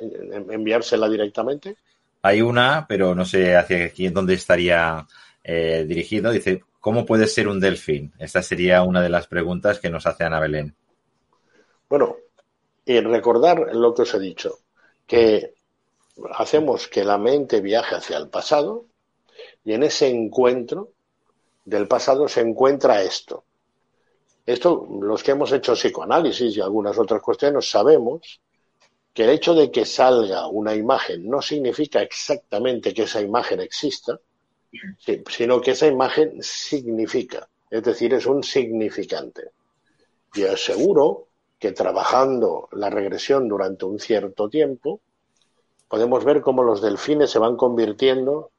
enviársela directamente? Hay una, pero no sé hacia quién, dónde estaría eh, dirigido. Dice, ¿cómo puede ser un delfín? Esta sería una de las preguntas que nos hace Ana Belén. Bueno, y recordar lo que os he dicho, que hacemos que la mente viaje hacia el pasado y en ese encuentro del pasado se encuentra esto. Esto, los que hemos hecho psicoanálisis y algunas otras cuestiones, sabemos que el hecho de que salga una imagen no significa exactamente que esa imagen exista, sino que esa imagen significa, es decir, es un significante. Y aseguro que trabajando la regresión durante un cierto tiempo, podemos ver cómo los delfines se van convirtiendo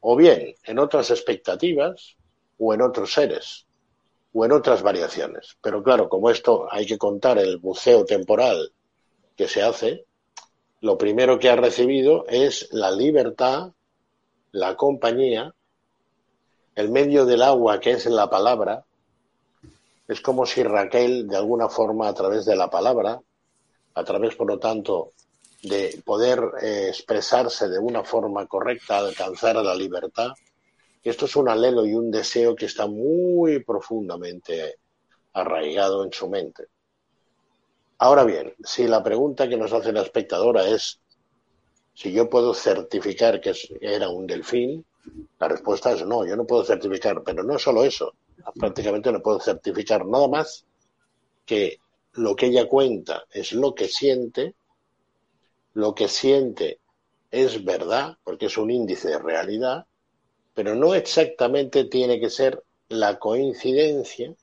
o bien en otras expectativas o en otros seres o en otras variaciones. Pero claro, como esto hay que contar el buceo temporal que se hace, lo primero que ha recibido es la libertad, la compañía, el medio del agua que es la palabra. Es como si Raquel, de alguna forma, a través de la palabra, a través, por lo tanto, de poder eh, expresarse de una forma correcta, alcanzar la libertad, esto es un alelo y un deseo que está muy profundamente arraigado en su mente. Ahora bien, si la pregunta que nos hace la espectadora es si yo puedo certificar que era un delfín, la respuesta es no, yo no puedo certificar, pero no solo eso, prácticamente no puedo certificar nada más que lo que ella cuenta es lo que siente, lo que siente es verdad, porque es un índice de realidad, pero no exactamente tiene que ser la coincidencia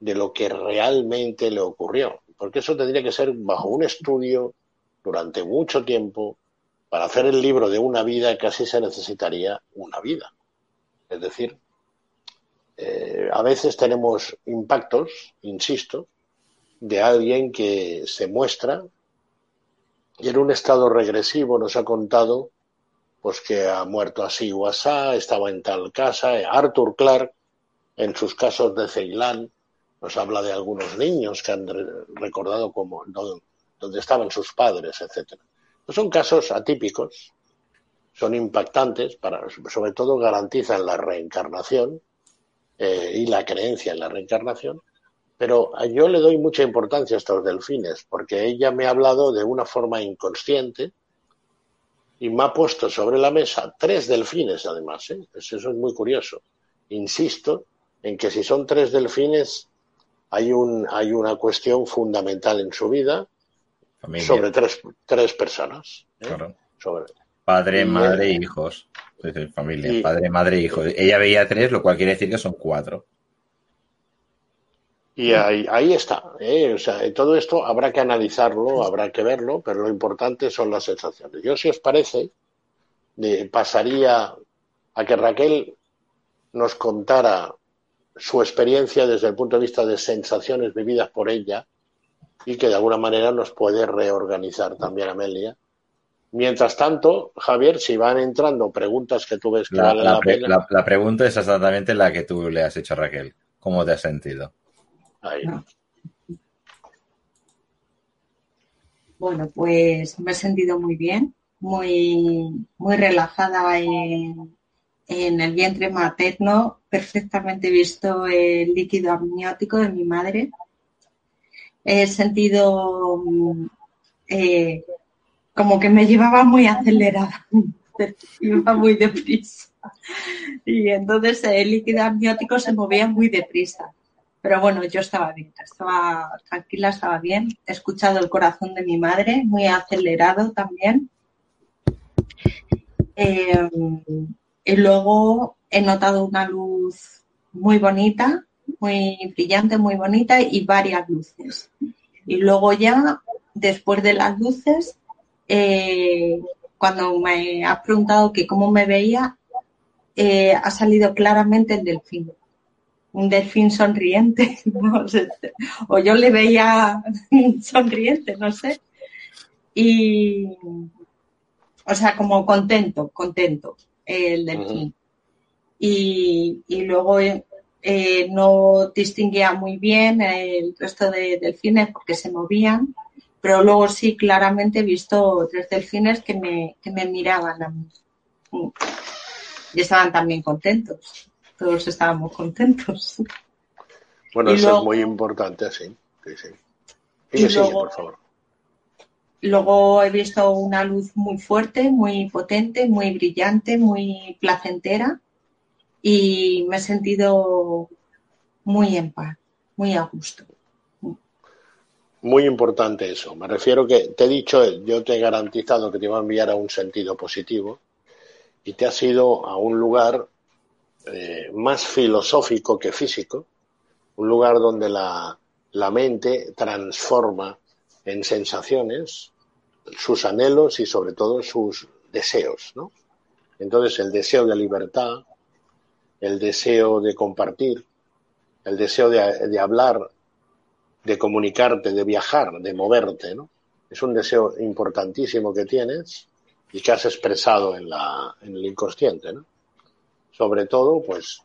de lo que realmente le ocurrió, porque eso tendría que ser bajo un estudio durante mucho tiempo. Para hacer el libro de una vida casi se necesitaría una vida. Es decir, eh, a veces tenemos impactos, insisto, de alguien que se muestra y en un estado regresivo nos ha contado pues que ha muerto así o asá, estaba en tal casa. Arthur Clarke, en sus casos de Ceilán, nos habla de algunos niños que han recordado como donde estaban sus padres, etcétera. Son casos atípicos, son impactantes, para, sobre todo garantizan la reencarnación eh, y la creencia en la reencarnación, pero yo le doy mucha importancia a estos delfines, porque ella me ha hablado de una forma inconsciente y me ha puesto sobre la mesa tres delfines, además. ¿eh? Eso es muy curioso. Insisto en que si son tres delfines, hay, un, hay una cuestión fundamental en su vida sobre tres, tres personas. ¿eh? Sobre, Padre, madre e hijos. familia, padre, madre e hijos. Ella veía tres, lo cual quiere decir que son cuatro. Y ahí, está. ¿eh? O sea, todo esto habrá que analizarlo, habrá que verlo, pero lo importante son las sensaciones. Yo, si os parece, pasaría a que Raquel nos contara su experiencia desde el punto de vista de sensaciones vividas por ella y que de alguna manera nos puede reorganizar también Amelia. Mientras tanto, Javier, si van entrando preguntas que tú ves que la, la, pena... la pregunta es exactamente la que tú le has hecho a Raquel. ¿Cómo te has sentido? Bueno, pues me he sentido muy bien, muy, muy relajada en, el vientre materno, perfectamente visto el líquido amniótico de mi madre. He sentido eh, como que me llevaba muy acelerada, iba muy deprisa. Y entonces el líquido amniótico se movía muy deprisa. Pero bueno, yo estaba bien, estaba tranquila, estaba bien. He escuchado el corazón de mi madre, muy acelerado también. Eh, y luego he notado una luz muy bonita, muy brillante, muy bonita y varias luces. Y luego ya, después de las luces, eh, cuando me has preguntado que cómo me veía, eh, ha salido claramente el delfín un delfín sonriente, o yo le veía sonriente, no sé. Y, o sea, como contento, contento el delfín. y, luego eh, no distinguía muy bien el resto de delfines porque se movían, pero luego sí claramente he visto tres delfines que me, que me miraban a mí. Y estaban también contentos todos estábamos contentos. Bueno, eso es muy importante, sí. y luego, por favor. Luego he visto una luz muy fuerte, muy potente, muy brillante, muy placentera y me he sentido muy en paz, muy a gusto. Muy importante eso. Me refiero que te he dicho, yo te he garantizado que te iba a enviar a un sentido positivo y te has ido a un lugar eh, más filosófico que físico, un lugar donde la, la mente transforma en sensaciones sus anhelos y sobre todo sus deseos, ¿no? Entonces el deseo de libertad, el deseo de compartir, el deseo de, de, hablar, de comunicarte, de viajar, de moverte, ¿no? Es un deseo importantísimo que tienes y que has expresado en, la, en el inconsciente, ¿no? Sobre todo, pues,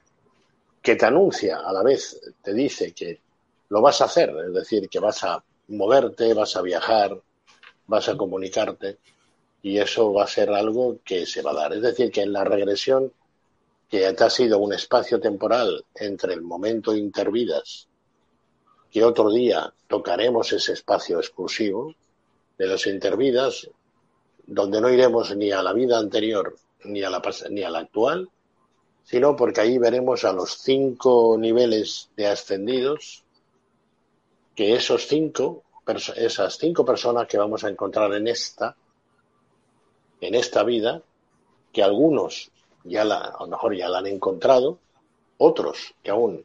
que te anuncia a la vez, te dice que lo vas a hacer, es decir, que vas a moverte, vas a viajar, vas a comunicarte y eso va a ser algo que se va a dar. Es decir, que en la regresión, que te ha sido un espacio temporal entre el momento intervidas, que otro día tocaremos ese espacio exclusivo de los intervidas, donde no iremos ni a la vida anterior ni a la, ni a la actual, sino porque ahí veremos a los cinco niveles de ascendidos, que esos cinco, esas cinco personas que vamos a encontrar en esta, en esta vida, que algunos ya la, a lo mejor ya la han encontrado, otros que aún,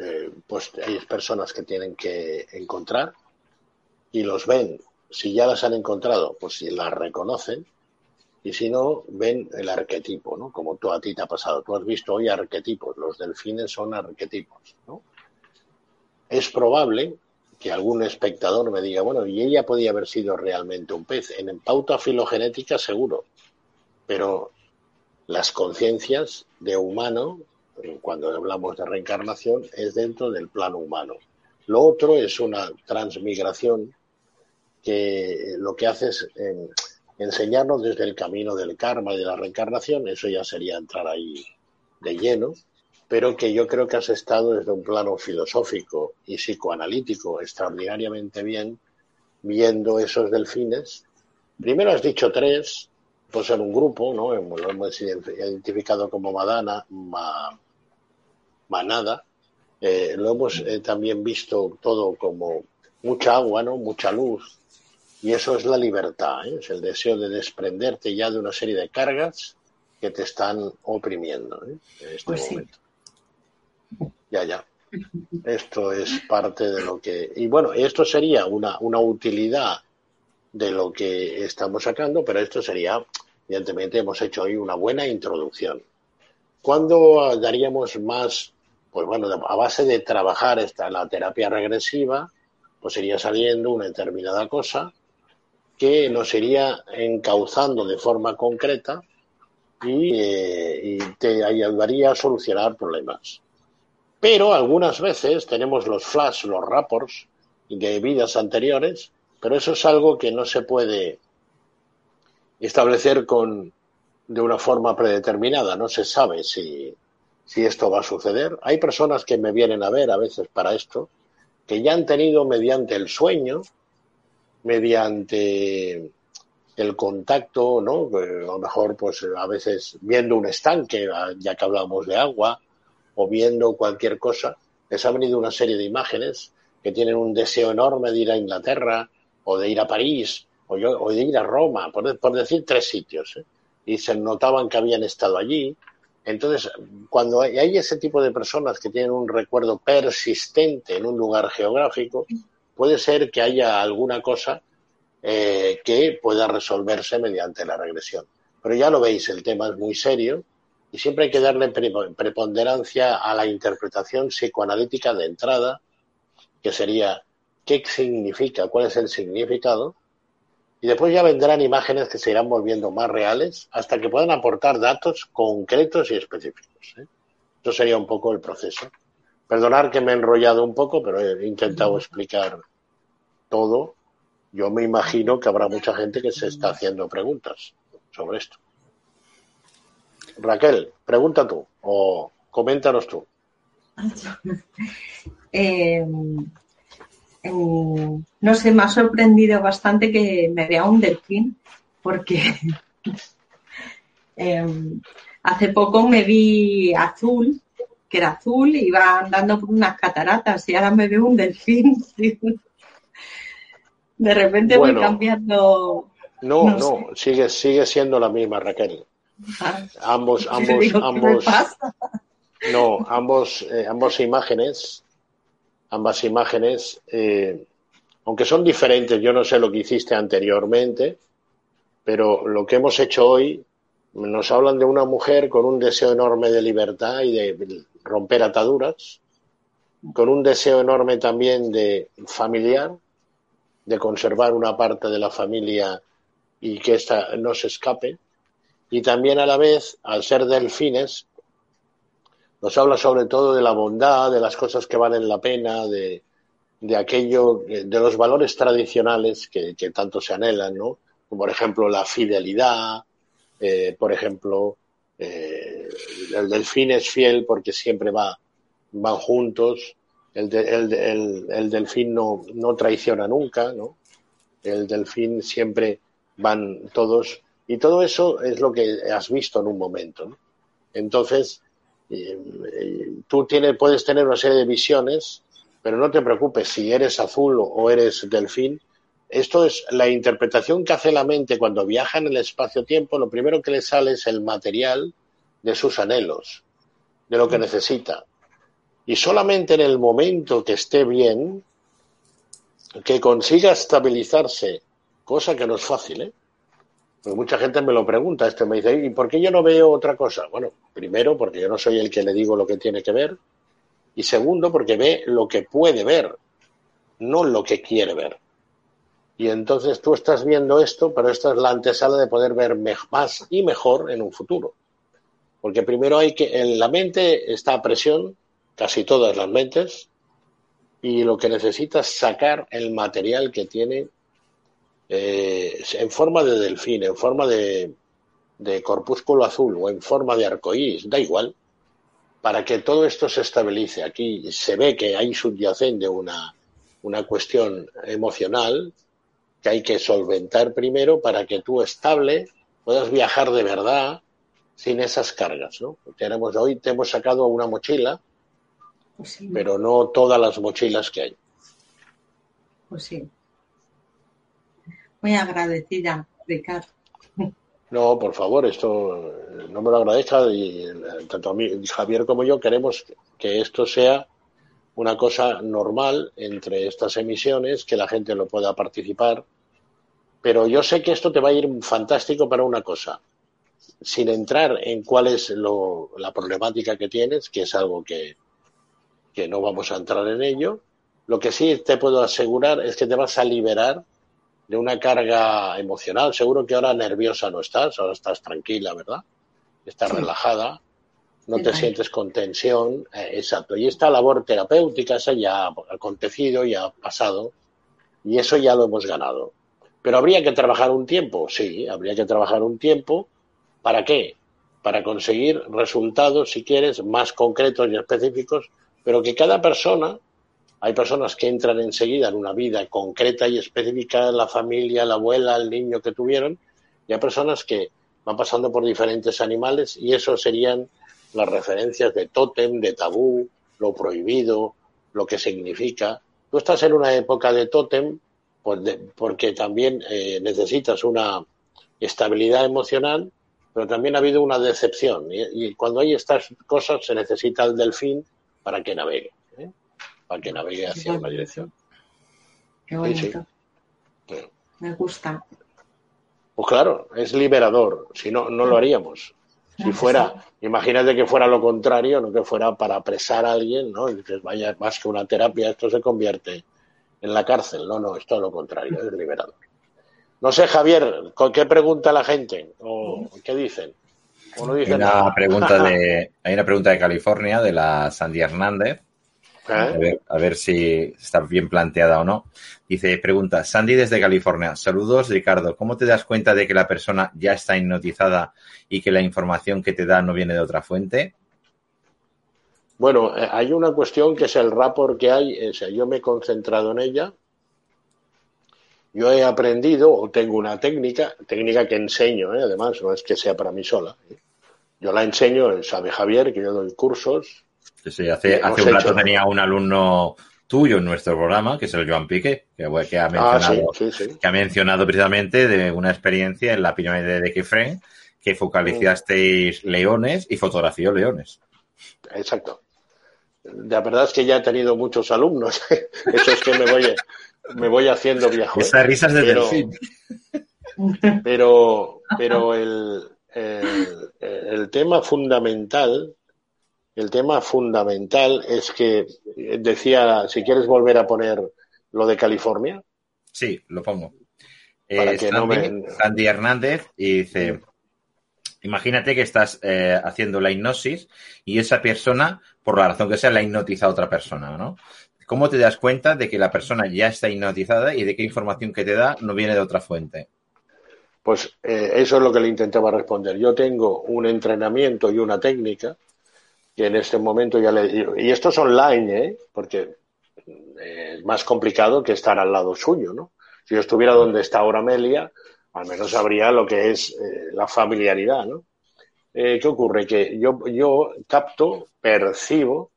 eh, pues hay personas que tienen que encontrar y los ven. Si ya las han encontrado, pues si las reconocen y si no, ven el arquetipo, ¿no? Como tú a ti te ha pasado. Tú has visto hoy arquetipos, los delfines son arquetipos, ¿no? Es probable que algún espectador me diga, bueno, y ella podía haber sido realmente un pez. En pauta filogenética seguro, pero las conciencias de humano, cuando hablamos de reencarnación, es dentro del plano humano. Lo otro es una transmigración que lo que hace es em, enseñarnos desde el camino del karma y de la reencarnación, eso ya sería entrar ahí de lleno, pero que yo creo que has estado desde un plano filosófico y psicoanalítico extraordinariamente bien viendo esos delfines. Primero has dicho tres, pues en un grupo, ¿no? Lo hemos identificado como Madana, Manada. Eh, lo hemos eh, también visto todo como mucha agua, ¿no? Mucha luz. Y eso es la libertad, ¿eh? es el deseo de desprenderte ya de una serie de cargas que te están oprimiendo en este pues momento. Ya, ya. Esto es parte de lo que. Y bueno, esto sería una, una utilidad de lo que estamos sacando, pero esto sería, evidentemente, hemos hecho hoy una buena introducción. ¿Cuándo daríamos más? Pues bueno, a base de trabajar esta, la terapia regresiva, pues iría saliendo una determinada cosa que nos iría encauzando de forma concreta y, eh, y te ayudaría a solucionar problemas. Pero algunas veces tenemos los flash, los rapports de vidas anteriores, pero eso es algo que no se puede establecer con, de una forma predeterminada. No se sabe si, si esto va a suceder. Hay personas que me vienen a ver a veces para esto, que ya han tenido mediante el sueño, mediante el contacto, ¿no? A lo mejor, pues a veces viendo un estanque, ya que hablamos de agua, o viendo cualquier cosa, les ha venido una serie de imágenes que tienen un deseo enorme de ir a Inglaterra o de ir a París o, de ir a Roma, por, decir tres sitios, ¿eh? y se notaban que habían estado allí. Entonces, cuando hay, ese tipo de personas que tienen un recuerdo persistente en un lugar geográfico, puede ser que haya alguna cosa eh, que pueda resolverse mediante la regresión. Pero ya lo veis, el tema es muy serio y siempre hay que darle preponderancia a la interpretación psicoanalítica de entrada, que sería qué significa, cuál es el significado, y después ya vendrán imágenes que se irán volviendo más reales hasta que puedan aportar datos concretos y específicos. ¿eh? Eso sería un poco el proceso. Perdonar que me he enrollado un poco, pero he intentado explicar todo. Yo me imagino que habrá mucha gente que se está haciendo preguntas sobre esto. Raquel, pregunta tú o coméntanos tú. Eh, no sé, me ha sorprendido bastante que me vea un delfín, porque em, hace poco me vi azul, que era azul, iba andando por unas cataratas y ahora me veo un delfín. De repente voy cambiando. No, no, sigue, sigue siendo la misma, Raquel. ambos, ambos, ambos. No, ambos, eh, ambas imágenes, ambas imágenes, eh, aunque son diferentes, yo no sé lo que hiciste anteriormente, pero lo que hemos hecho hoy nos hablan de una mujer con un deseo enorme de libertad y de romper ataduras, con un deseo enorme también de familiar, de conservar una parte de la familia y que ésta no se escape y también a la vez, al ser delfines, nos habla sobre todo de la bondad, de las cosas que valen la pena, de, de aquello, de los valores tradicionales que, tanto se anhelan, ¿no? Por ejemplo la fidelidad, eh, por ejemplo, eh, el delfín es fiel porque siempre va, van juntos, el, el, el, delfín no, no traiciona nunca, ¿no? El delfín siempre van todos y todo eso es lo que has visto en un momento. Entonces, eh, eh, tú tienes, puedes tener una serie de visiones, pero no te preocupes si eres azul o eres delfín. Esto es la interpretación que hace la mente cuando viaja en el espacio-tiempo. Lo primero que le sale es el material de sus anhelos, de lo que necesita. Y solamente en el momento que esté bien, que consiga estabilizarse, cosa que no es fácil, ¿eh? Pues mucha gente me lo pregunta, esto me dice, ¿y por qué yo no veo otra cosa? Bueno, primero porque yo no soy el que le digo lo que tiene que ver, y segundo porque ve lo que puede ver, no lo que quiere ver. Y entonces tú estás viendo esto, pero esta es la antesala de poder ver más y mejor en un futuro. Porque primero hay que, en la mente está a presión, casi todas las mentes, y lo que necesita es sacar el material que tiene eh, en forma de delfín, en forma de, de corpúsculo azul o en forma de arcoíris, da igual, para que todo esto se estabilice. Aquí se ve que hay subyacente una, una cuestión emocional que hay que solventar primero para que tú estable puedas viajar de verdad sin esas cargas. ¿no? Tenemos, hoy te hemos sacado una mochila, pues pero no todas las mochilas que hay. Pues sí. Muy agradecida, Ricardo. No, por favor, esto no me lo agradezca y tanto a mí, Javier como yo queremos que esto sea una cosa normal entre estas emisiones, que la gente lo pueda participar, pero yo sé que esto te va a ir fantástico para una cosa, sin entrar en cuál es la problemática que tienes, que es algo que, que no vamos a entrar en ello, lo que sí te puedo asegurar es que te vas a liberar de una carga emocional. Seguro que ahora nerviosa no estás, ahora estás tranquila, ¿verdad? Estás relajada, no te sientes con tensión, eh, exacto. Y esta labor terapéutica, esa ya ha acontecido, ya ha pasado, y eso ya lo hemos ganado. Pero habría que trabajar un tiempo, sí, habría que trabajar un tiempo. ¿Para qué? Para conseguir resultados, si quieres, más concretos y específicos, pero que cada persona hay personas que entran enseguida en una vida concreta y específica, la familia, la abuela, el niño que tuvieron, y hay personas que van pasando por diferentes animales y eso serían las referencias de tótem, de tabú, lo prohibido, lo que significa. Tú estás en una época de tótem pues porque también eh, necesitas una estabilidad emocional, pero también ha habido una decepción. y cuando hay estas cosas se necesita el delfín para que navegue para que navegue hacia una dirección. Qué bonito. Me gusta. Pues claro, es liberador, si no, no lo haríamos. Si fuera, imagínate que fuera lo contrario, no que fuera para apresar a alguien, ¿no? Y que vaya más que una terapia, esto se convierte en la cárcel. No, no, es todo lo contrario, es liberador. No sé, Javier, ¿con qué pregunta la gente? ¿O qué dicen? Hay, una pregunta de, hay una pregunta de California, de la Sandy Hernández, ¿Eh? A, ver, si está bien planteada o no. Dice, pregunta, Sandy desde California. Saludos, Ricardo. ¿Cómo te das cuenta de que la persona ya está hipnotizada y que la información que te da no viene de otra fuente? Bueno, eh, hay una cuestión que es el rapport que hay. O sea, yo me he concentrado en ella. Yo he aprendido o tengo una técnica, técnica que enseño, ¿eh? además, no es que sea para mí sola. Yo la enseño, sabe Javier, que yo doy cursos Sí, hace, hace un rato tenía un alumno tuyo en nuestro programa, que es el Joan Pique, que, ha ah, mencionado, que ha mencionado precisamente de una experiencia en la pirámide de Kefren, que focalizasteis leones y fotografió leones. Exacto. La verdad es que ya he tenido muchos alumnos. Eso es que me voy, me voy haciendo viejo. Esas risas de pero, Pero, pero el, el tema fundamental el tema fundamental es que decía, si quieres volver a poner lo de California. Sí, lo pongo. Para eh, Sandy, Hernández y dice, imagínate que estás eh, haciendo la hipnosis y esa persona, por la razón que sea, la hipnotiza a otra persona, ¿no? ¿Cómo te das cuenta de que la persona ya está hipnotizada y de qué información que te da no viene de otra fuente? Pues eh, eso es lo que le intentaba responder. Yo tengo un entrenamiento y una técnica que en este momento ya le digo, y esto es online, ¿eh? porque eh, es más complicado que estar al lado suyo, ¿no? Si yo estuviera donde está ahora Amelia, al menos sabría lo que es eh, la familiaridad, ¿no? ¿Qué ocurre? Que yo, yo capto, percibo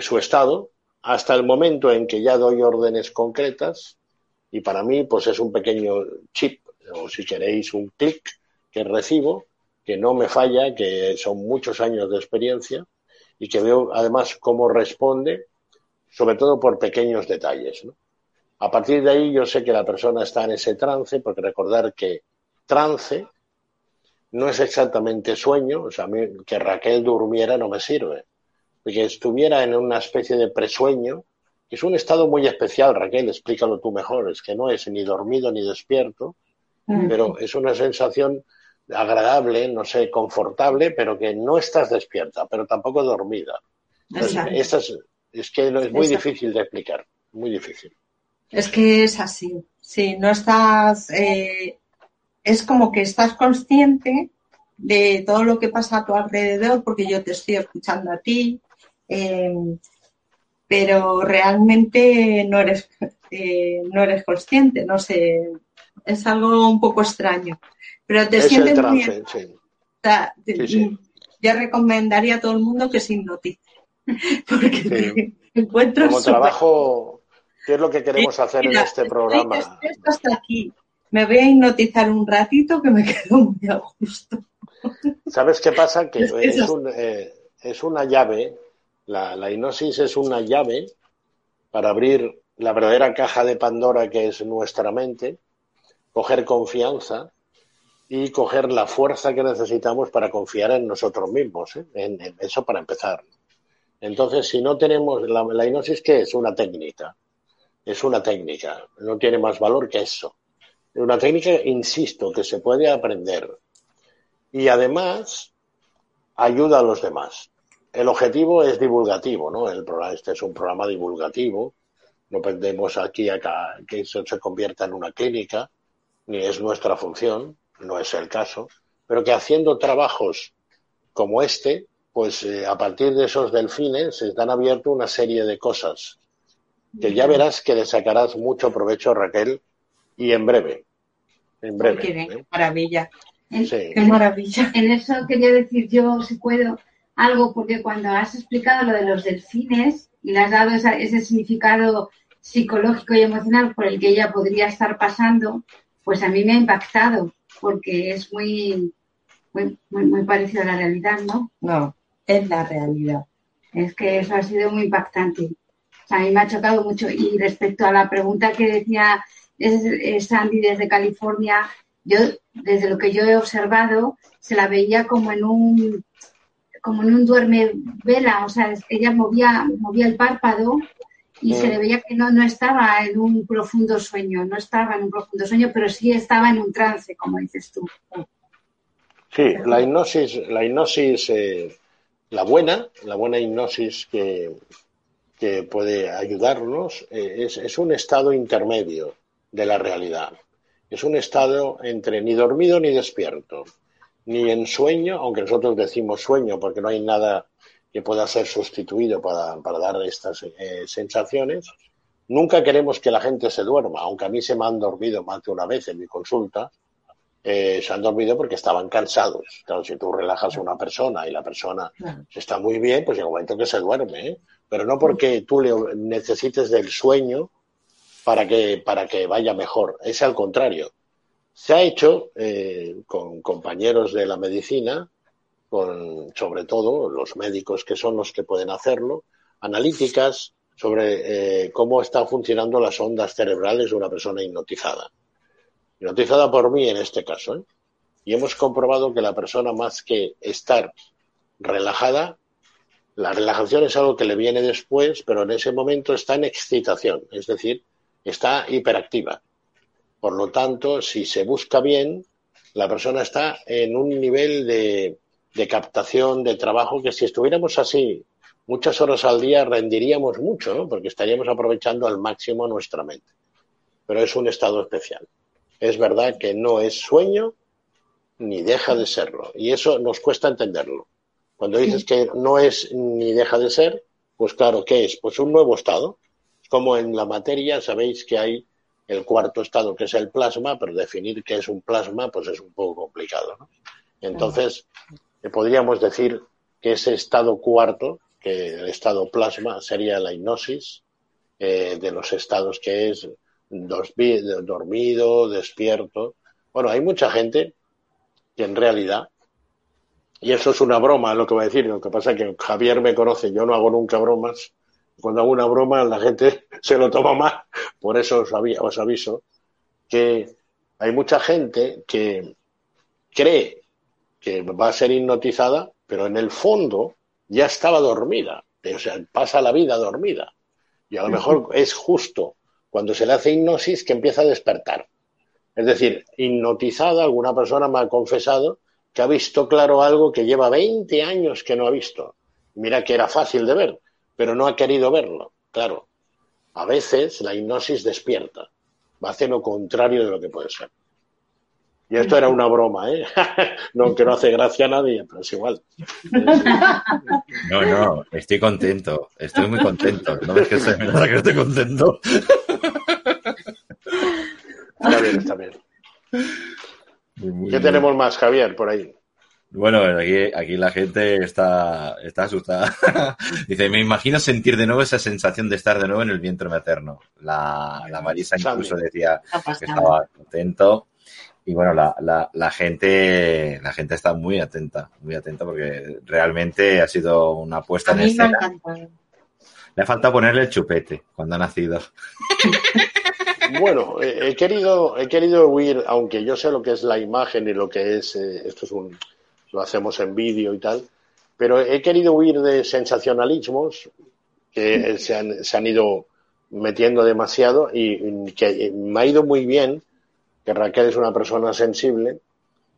su estado hasta el momento en que ya doy órdenes concretas y para mí pues es un pequeño chip o si queréis un clic que recibo que no me falla, que son muchos años de experiencia y que veo además cómo responde, sobre todo por pequeños detalles. A partir de ahí yo sé que la persona está en ese trance, porque recordar que trance no es exactamente sueño, o sea, que Raquel durmiera no me sirve, que estuviera en una especie de presueño, es un estado muy especial, Raquel, explícalo tú mejor, es que no es ni dormido ni despierto, pero es una sensación agradable, no sé, confortable, pero que no estás despierta, pero tampoco dormida. es, que es muy difícil de explicar, muy difícil. Es que es así, sí, no estás, eh, es como que estás consciente de todo lo que pasa a tu alrededor, porque yo te estoy escuchando a ti, eh, pero realmente no eres, eh, no eres consciente, no sé, es algo un poco extraño. Pero te sientes muy Yo recomendaría a todo el mundo que se hipnotice, porque te encuentro Como trabajo, ¿qué es lo que queremos hacer en este programa? Hasta aquí. Me voy a hipnotizar un ratito que me quedo muy a gusto. ¿Sabes qué pasa? Que es, un, eh, es una llave la, la hipnosis es una llave para abrir la verdadera caja de Pandora que es nuestra mente, coger confianza y coger la fuerza que necesitamos para confiar en nosotros mismos, ¿eh? eso para empezar. Entonces, si no tenemos la, hipnosis, ¿qué es? Una técnica. Es una técnica, no tiene más valor que eso. Es una técnica, insisto, que se puede aprender. Y además, ayuda a los demás. El objetivo es divulgativo, ¿no? El programa, este es un programa divulgativo. No pretendemos aquí acá que eso se convierta en una clínica, ni es nuestra función, no es el caso, pero que haciendo trabajos como este, pues eh, a partir de esos delfines se están abierto una serie de cosas que ya verás que le sacarás mucho provecho, Raquel, y en breve. En breve. Qué, ¿eh? maravilla. Qué maravilla. En eso quería decir yo, si puedo, algo, porque cuando has explicado lo de los delfines y le has dado ese significado psicológico y emocional por el que ella podría estar pasando, pues a mí me ha impactado, porque es muy, muy, muy, parecido a la realidad, ¿no? No, es la realidad. Es que eso ha sido muy impactante. a mí me ha chocado mucho. Y respecto a la pregunta que decía Sandy desde California, yo, desde lo que yo he observado, se la veía como en un como en un duerme vela, o sea, ella movía, movía el párpado y se le veía que no, no estaba en un profundo sueño, no estaba en un profundo sueño, pero sí estaba en un trance, como dices tú. Sí, la hipnosis, la hipnosis, eh, la buena, la buena hipnosis que, que puede ayudarnos eh, es, es un estado intermedio de la realidad. Es un estado entre ni dormido ni despierto ni en sueño, aunque nosotros decimos sueño porque no hay nada que pueda ser sustituido para, dar estas eh, sensaciones. Nunca queremos que la gente se duerma, aunque a mí se me han dormido más de una vez en mi consulta, eh, se han dormido porque estaban cansados. Claro, si tú relajas a una persona y la persona está muy bien, pues llega un momento que se duerme, ¿eh? pero no porque tú le necesites del sueño para que, para que vaya mejor, es al contrario. Se ha hecho eh, con compañeros de la medicina, con sobre todo los médicos que son los que pueden hacerlo, analíticas sobre eh, cómo están funcionando las ondas cerebrales de una persona hipnotizada. Hipnotizada por mí en este caso. ¿eh? Y hemos comprobado que la persona más que estar relajada, la relajación es algo que le viene después, pero en ese momento está en excitación, es decir, está hiperactiva. Por lo tanto, si se busca bien, la persona está en un nivel de, captación, de trabajo, que si estuviéramos así muchas horas al día rendiríamos mucho, ¿no? porque estaríamos aprovechando al máximo nuestra mente. Pero es un estado especial. Es verdad que no es sueño ni deja de serlo. Y eso nos cuesta entenderlo. Cuando dices que no es ni deja de ser, pues claro, ¿qué es? Pues un nuevo estado. Como en la materia sabéis que hay el cuarto estado, que es el plasma, pero definir qué es un plasma, pues es un poco complicado. Entonces, eh, podríamos decir que ese estado cuarto, que el estado plasma, sería la hipnosis eh, de los estados que es dormido, despierto. Bueno, hay mucha gente que en realidad y eso es una broma, lo que voy a decir. Lo que pasa es que Javier me conoce, yo no hago nunca bromas. Cuando hago una broma, la gente se lo toma mal. Por eso os, os aviso que hay mucha gente que cree que va a ser hipnotizada, pero en el fondo ya estaba dormida. O sea, pasa la vida dormida. Y a lo mejor es justo cuando se le hace hipnosis que empieza a despertar. Es decir, hipnotizada, alguna persona me ha confesado que ha visto claro algo que lleva 20 años que no ha visto. Mira que era fácil de ver, pero no ha querido verlo. Claro, a veces la hipnosis despierta, va a hacer lo contrario de lo que puede ser. Y esto era una broma, ¿eh? no, que no hace gracia a nadie, pero es igual. No, no, estoy contento, estoy muy contento. No ves que se me que estoy contento. Está bien, está bien. ¿Qué tenemos más, Javier, por ahí? Bueno, aquí, aquí la gente está, está asustada. Dice, me imagino sentir de nuevo esa sensación de estar de nuevo en el vientre materno. La, la Marisa incluso decía que estaba contento. Y bueno, la, la, la, gente, la gente está muy atenta, muy atenta porque realmente ha sido una apuesta en escena. Le ha faltado ponerle el chupete cuando ha nacido. Bueno, he querido, he querido huir, aunque yo sé lo que es la imagen y lo que es, eh, esto es un, lo hacemos en vídeo y tal, pero he querido huir de sensacionalismos que se han, se han ido metiendo demasiado y, que me ha ido muy bien, que Raquel es una persona sensible,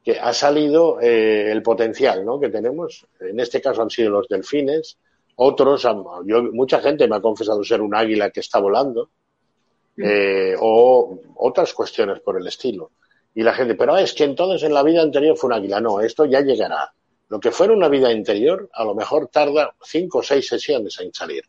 que ha salido eh, el potencial ¿no? que tenemos. En este caso han sido los delfines, otros, mucha gente me ha confesado ser un águila que está volando, eh, o otras cuestiones por el estilo. Y la gente, pero es que entonces en la vida anterior fue un águila. No, esto ya llegará. Lo que fuera una vida interior, a lo mejor tarda cinco o seis sesiones en salir.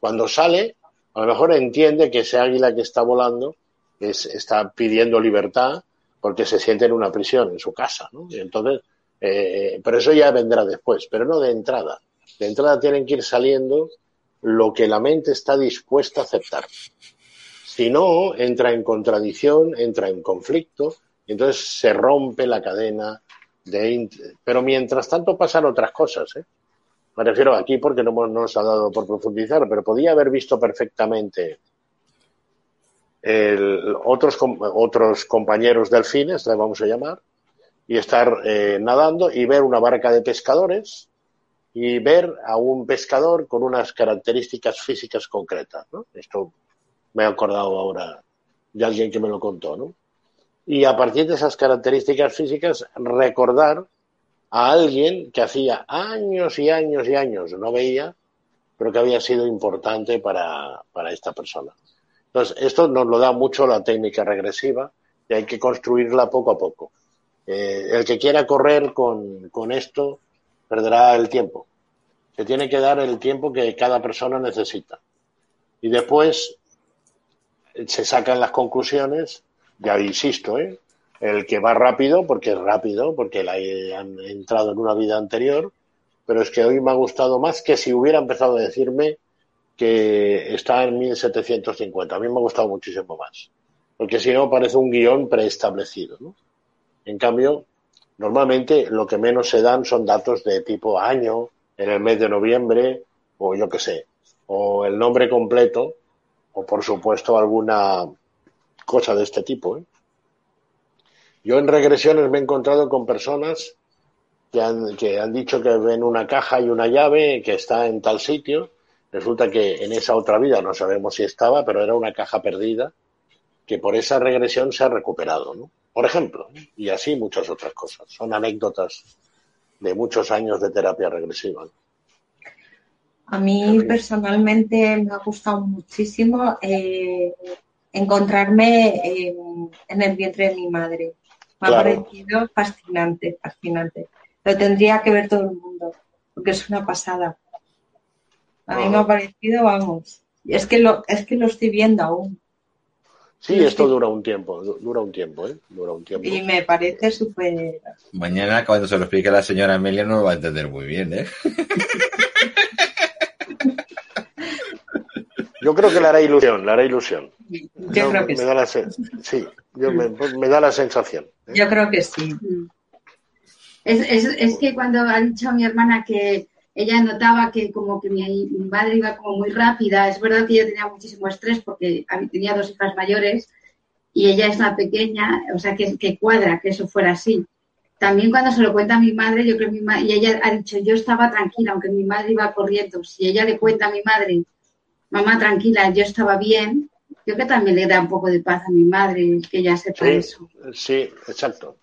Cuando sale, a lo mejor entiende que ese águila que está volando es, está pidiendo libertad porque se siente en una prisión en su casa. ¿no? Entonces, eh, pero eso ya vendrá después, pero no de entrada. De entrada tienen que ir saliendo lo que la mente está dispuesta a aceptar. Si no, entra en contradicción, entra en conflicto, y entonces se rompe la cadena de... Pero mientras tanto pasan otras cosas, ¿eh? Me refiero aquí porque no nos ha dado por profundizar, pero podía haber visto perfectamente otros, otros compañeros delfines, le vamos a llamar, y estar eh, nadando y ver una barca de pescadores y ver a un pescador con unas características físicas concretas. ¿no? Esto me he acordado ahora de alguien que me lo contó, ¿no? Y a partir de esas características físicas, recordar a alguien que hacía años y años y años no veía, pero que había sido importante para, para esta persona. Entonces, esto nos lo da mucho la técnica regresiva y hay que construirla poco a poco. Eh, el que quiera correr con, con esto perderá el tiempo. Se tiene que dar el tiempo que cada persona necesita. Y después se sacan las conclusiones, ya insisto, ¿eh? el que va rápido, porque es rápido, porque la han entrado en una vida anterior, pero es que hoy me ha gustado más que si hubiera empezado a decirme que está en 1750. A mí me ha gustado muchísimo más, porque si no parece un guion preestablecido. ¿no? En cambio, normalmente lo que menos se dan son datos de tipo año, en el mes de noviembre, o yo qué sé, o el nombre completo, o por supuesto alguna cosa de este tipo. ¿eh? Yo en regresiones me he encontrado con personas que han, que han dicho que ven una caja y una llave que está en tal sitio. Resulta que en esa otra vida no sabemos si estaba, pero era una caja perdida que por esa regresión se ha recuperado, ¿no? Por ejemplo, y así muchas otras cosas. Son anécdotas de muchos años de terapia regresiva. A mí personalmente me ha gustado muchísimo eh, encontrarme en, el vientre de mi madre. Me ha parecido fascinante, fascinante. Lo tendría que ver todo el mundo, porque es una pasada. A mí me ha parecido, vamos. Y es que lo, es que lo estoy viendo aún. Sí, esto dura un tiempo, dura un tiempo, ¿eh? Dura un tiempo. Y me parece súper... Mañana cuando se lo explique la señora Amelia no lo va a entender muy bien, ¿eh? Yo creo que le hará ilusión, le hará ilusión. Yo creo que me sí. Da la sí, yo me, da la sensación. ¿eh? Yo creo que sí. Es, que cuando ha dicho mi hermana que ella notaba que como que mi, madre iba como muy rápida, es verdad que ella tenía muchísimo estrés porque tenía dos hijas mayores y ella es la pequeña, o sea, que, que cuadra que eso fuera así. También cuando se lo cuenta a mi madre, yo creo que mi madre, y ella ha dicho, yo estaba tranquila, aunque mi madre iba corriendo. Si ella le cuenta a mi madre, mamá, tranquila, yo estaba bien, creo que también le da un poco de paz a mi madre que ella sepa eso. Sí, exacto.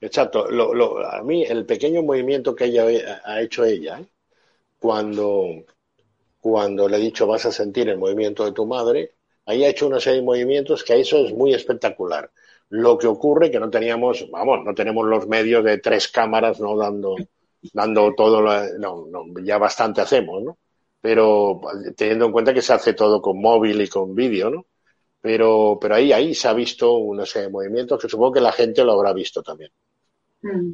Exacto. a mí, el pequeño movimiento que ella ha hecho ella, ¿eh? Cuando, cuando le he dicho vas a sentir el movimiento de tu madre, ahí ha hecho una serie de movimientos que eso es muy espectacular. Lo que ocurre que no teníamos, vamos, no tenemos los medios de tres cámaras, ¿no? Dando, dando todo, no, no, ya bastante hacemos, ¿no? Pero teniendo en cuenta que se hace todo con móvil y con vídeo, ¿no? Pero, pero ahí, ahí se ha visto una serie de movimientos que supongo que la gente lo habrá visto también. Mm.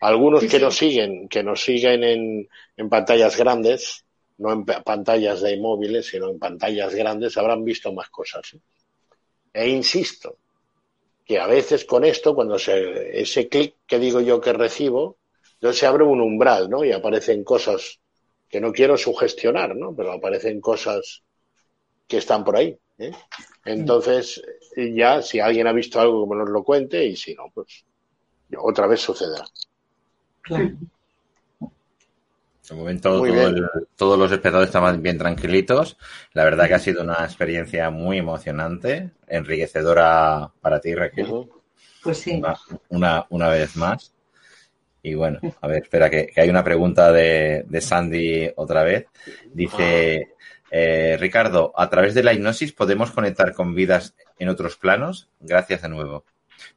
Algunos que nos siguen, que nos siguen en, en pantallas grandes, no en pantallas de móviles, sino en pantallas grandes, habrán visto más cosas. ¿eh? E insisto, que a veces con esto, cuando se, ese clic que digo yo que recibo, entonces se abre un umbral, ¿no? Y aparecen cosas que no quiero sugestionar, ¿no? Pero aparecen cosas que están por ahí. ¿eh? Entonces, ya si alguien ha visto algo, que nos lo cuente, y si no, pues otra vez sucederá. Claro. De momento todos los espectadores estaban bien tranquilitos. La verdad que ha sido una experiencia muy emocionante, enriquecedora para ti, Raquel. Pues sí. Una, una, vez más. Y bueno, a ver, espera, que, hay una pregunta de, de, Sandy otra vez. Dice, eh, Ricardo, ¿a través de la hipnosis podemos conectar con vidas en otros planos? Gracias de nuevo.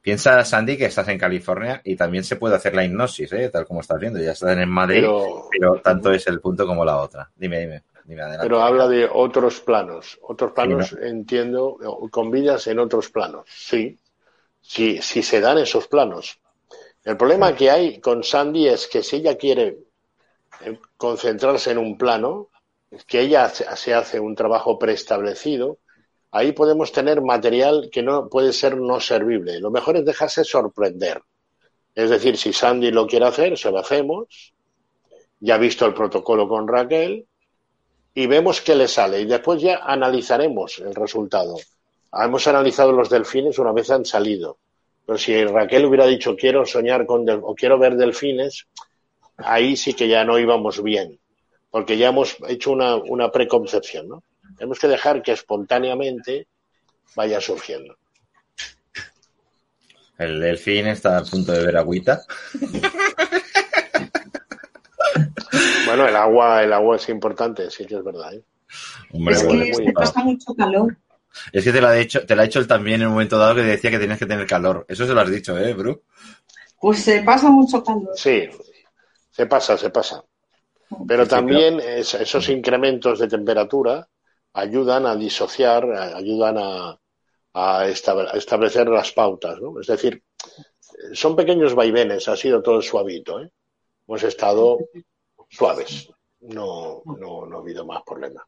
Piensa, Sandy, que estás en California y también se puede hacer la hipnosis, ¿eh? tal como estás viendo. Ya estás en Madrid, pero, tanto es el punto como la otra. Dime, dime. dime pero habla de otros planos. Otros planos, entiendo, con vidas en otros planos. Sí, sí, sí se dan esos planos. El problema que hay con Sandy es que si ella quiere eh, concentrarse en un plano, que ella se hace un trabajo preestablecido, ahí podemos tener material que no puede ser no servible. Lo mejor es dejarse sorprender. Es decir, si Sandy lo quiere hacer, se lo hacemos. Ya ha visto el protocolo con Raquel y vemos qué le sale. Y después ya analizaremos el resultado. Hemos analizado los delfines una vez han salido. Pero si Raquel hubiera dicho quiero soñar con o quiero ver delfines, ahí sí que ya no íbamos bien. Porque ya hemos hecho una, una preconcepción, ¿no? Tenemos que dejar que espontáneamente vaya surgiendo. El delfín está a punto de ver agüita. bueno, el agua, el agua es importante, sí que es verdad. ¿eh? es que pasa mucho calor. Es que te lo ha hecho, te lo ha hecho él también en un momento dado que decía que tienes que tener calor. Eso se lo has dicho, ¿eh, Bru? Pues se pasa mucho calor. Sí, se pasa, se pasa. Pero también esos incrementos de temperatura ayudan a disociar, ayudan a, establecer las pautas, ¿no? Es decir, son pequeños vaivenes, ha sido todo suavito, ¿eh? Hemos estado suaves, no, no, no ha habido más problemas.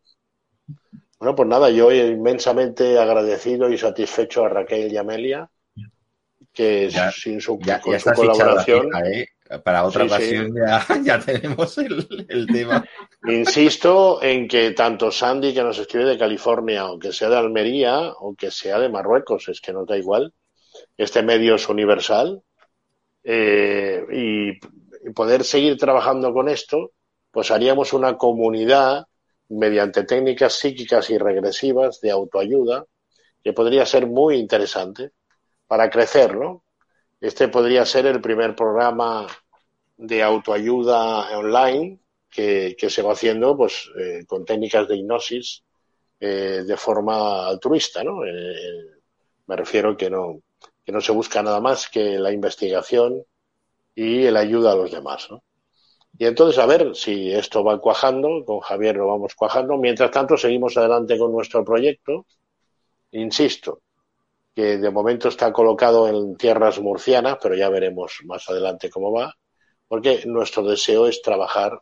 Bueno, pues nada, yo inmensamente agradecido y satisfecho a Raquel y Amelia, que sin su, con su colaboración. ¿eh? Para otra ocasión Ya, tenemos el, tema. Insisto en que tanto Sandy, que nos escribe de California, o que sea de Almería, o que sea de Marruecos, es que no da igual, este medio es universal. Eh, y, poder seguir trabajando con esto, pues haríamos una comunidad mediante técnicas psíquicas y regresivas de autoayuda que podría ser muy interesante para crecer, ¿no? Este podría ser el primer programa de autoayuda online que, se va haciendo pues eh, con técnicas de hipnosis eh, de forma altruista, ¿no? Eh, me refiero que no que no se busca nada más que la investigación y el ayuda a los demás, ¿no? Y entonces a ver si esto va cuajando, con Javier lo vamos cuajando. Mientras tanto seguimos adelante con nuestro proyecto. Insisto, que de momento está colocado en tierras murcianas, pero ya veremos más adelante cómo va, porque nuestro deseo es trabajar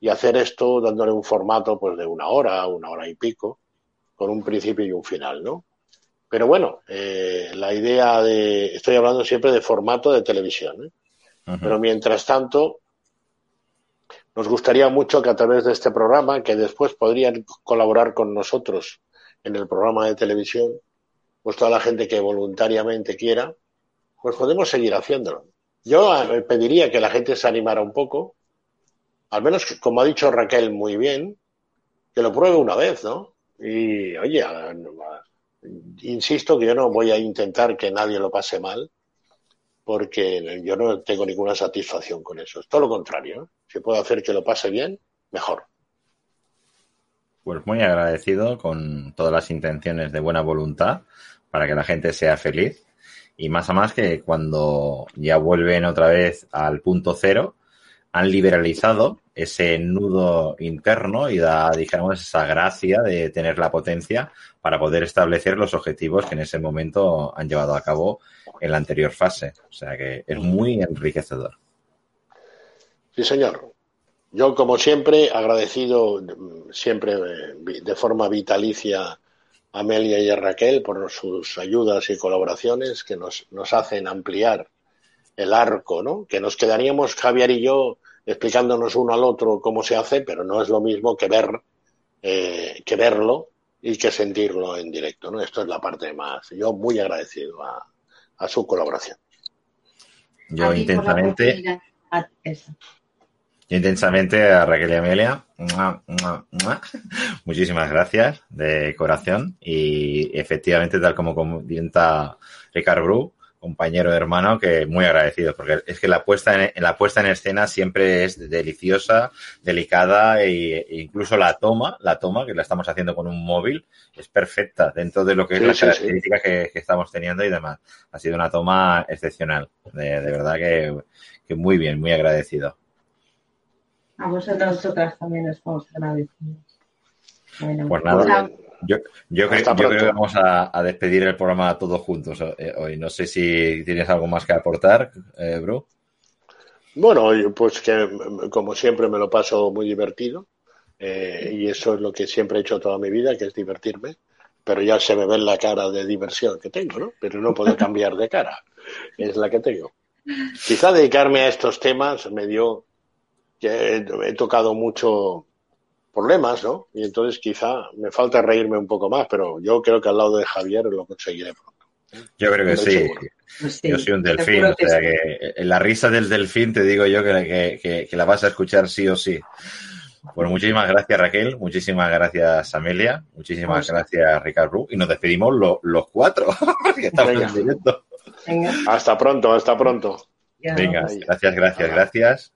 y hacer esto dándole un formato pues de una hora, una hora y pico, con un principio y un final, ¿no? Pero bueno, eh, la idea de, estoy hablando siempre de formato de televisión, ¿eh? Pero mientras tanto, nos gustaría mucho que a través de este programa, que después podrían colaborar con nosotros en el programa de televisión, pues toda la gente que voluntariamente quiera, pues podemos seguir haciéndolo. Yo eh, pediría que la gente se animara un poco, al menos como ha dicho Raquel muy bien, que lo pruebe una vez, ¿no? Y oye, insisto que yo no voy a intentar que nadie lo pase mal, porque yo no tengo ninguna satisfacción con eso. Es todo lo contrario. ¿eh? Si puedo hacer que lo pase bien, mejor. Pues muy agradecido con todas las intenciones de buena voluntad para que la gente sea feliz. Y más a más que cuando ya vuelven otra vez al punto cero, han liberalizado ese nudo interno y da, digamos, esa gracia de tener la potencia para poder establecer los objetivos que en ese momento han llevado a cabo en la anterior fase. O sea que es muy enriquecedor. Sí, señor. Yo, como siempre, agradecido siempre de forma vitalicia Amelia y a Raquel por sus ayudas y colaboraciones que nos, nos hacen ampliar el arco, ¿no? Que nos quedaríamos, Javier y yo, explicándonos uno al otro cómo se hace, pero no es lo mismo que ver, eh, que verlo y que sentirlo en directo, ¿no? Esto es la parte más. Yo muy agradecido a, a su colaboración. Yo intensamente. Intensamente a Raquel y Amelia. Muchísimas gracias de corazón. Y efectivamente, tal como comenta Ricardo Bru, compañero hermano que muy agradecido porque es que la puesta en, la puesta en escena siempre es deliciosa, delicada e, incluso la toma, la toma que la estamos haciendo con un móvil es perfecta dentro de lo que es la característica Que, estamos teniendo y demás. Ha sido una toma excepcional, de, verdad que, que, muy bien, muy agradecido. A vosotros nosotras también estamos agradecidos. Bueno, pues nada. Yo, yo, creo, que vamos a, despedir el programa todos juntos eh, hoy. No sé si tienes algo más que aportar, eh, Bro. Bueno, pues que como siempre me lo paso muy divertido eh, y eso es lo que siempre he hecho toda mi vida, que es divertirme. Pero ya se me ve la cara de diversión que tengo, ¿no? Pero no puedo cambiar de cara. Es la que tengo. Quizá dedicarme a estos temas me dio que he tocado mucho problemas, ¿no? Y entonces quizá me falta reírme un poco más, pero yo creo que al lado de Javier lo conseguiré pronto. Yo creo que sí. Pues sí. Yo soy un delfín, o sea que en la risa del delfín te digo yo que, la vas a escuchar sí o sí. Bueno, muchísimas gracias Raquel, muchísimas gracias Amelia, muchísimas gracias Ricardo y nos despedimos los cuatro que estamos en directo. Hasta pronto, hasta pronto. Venga, gracias, gracias, gracias.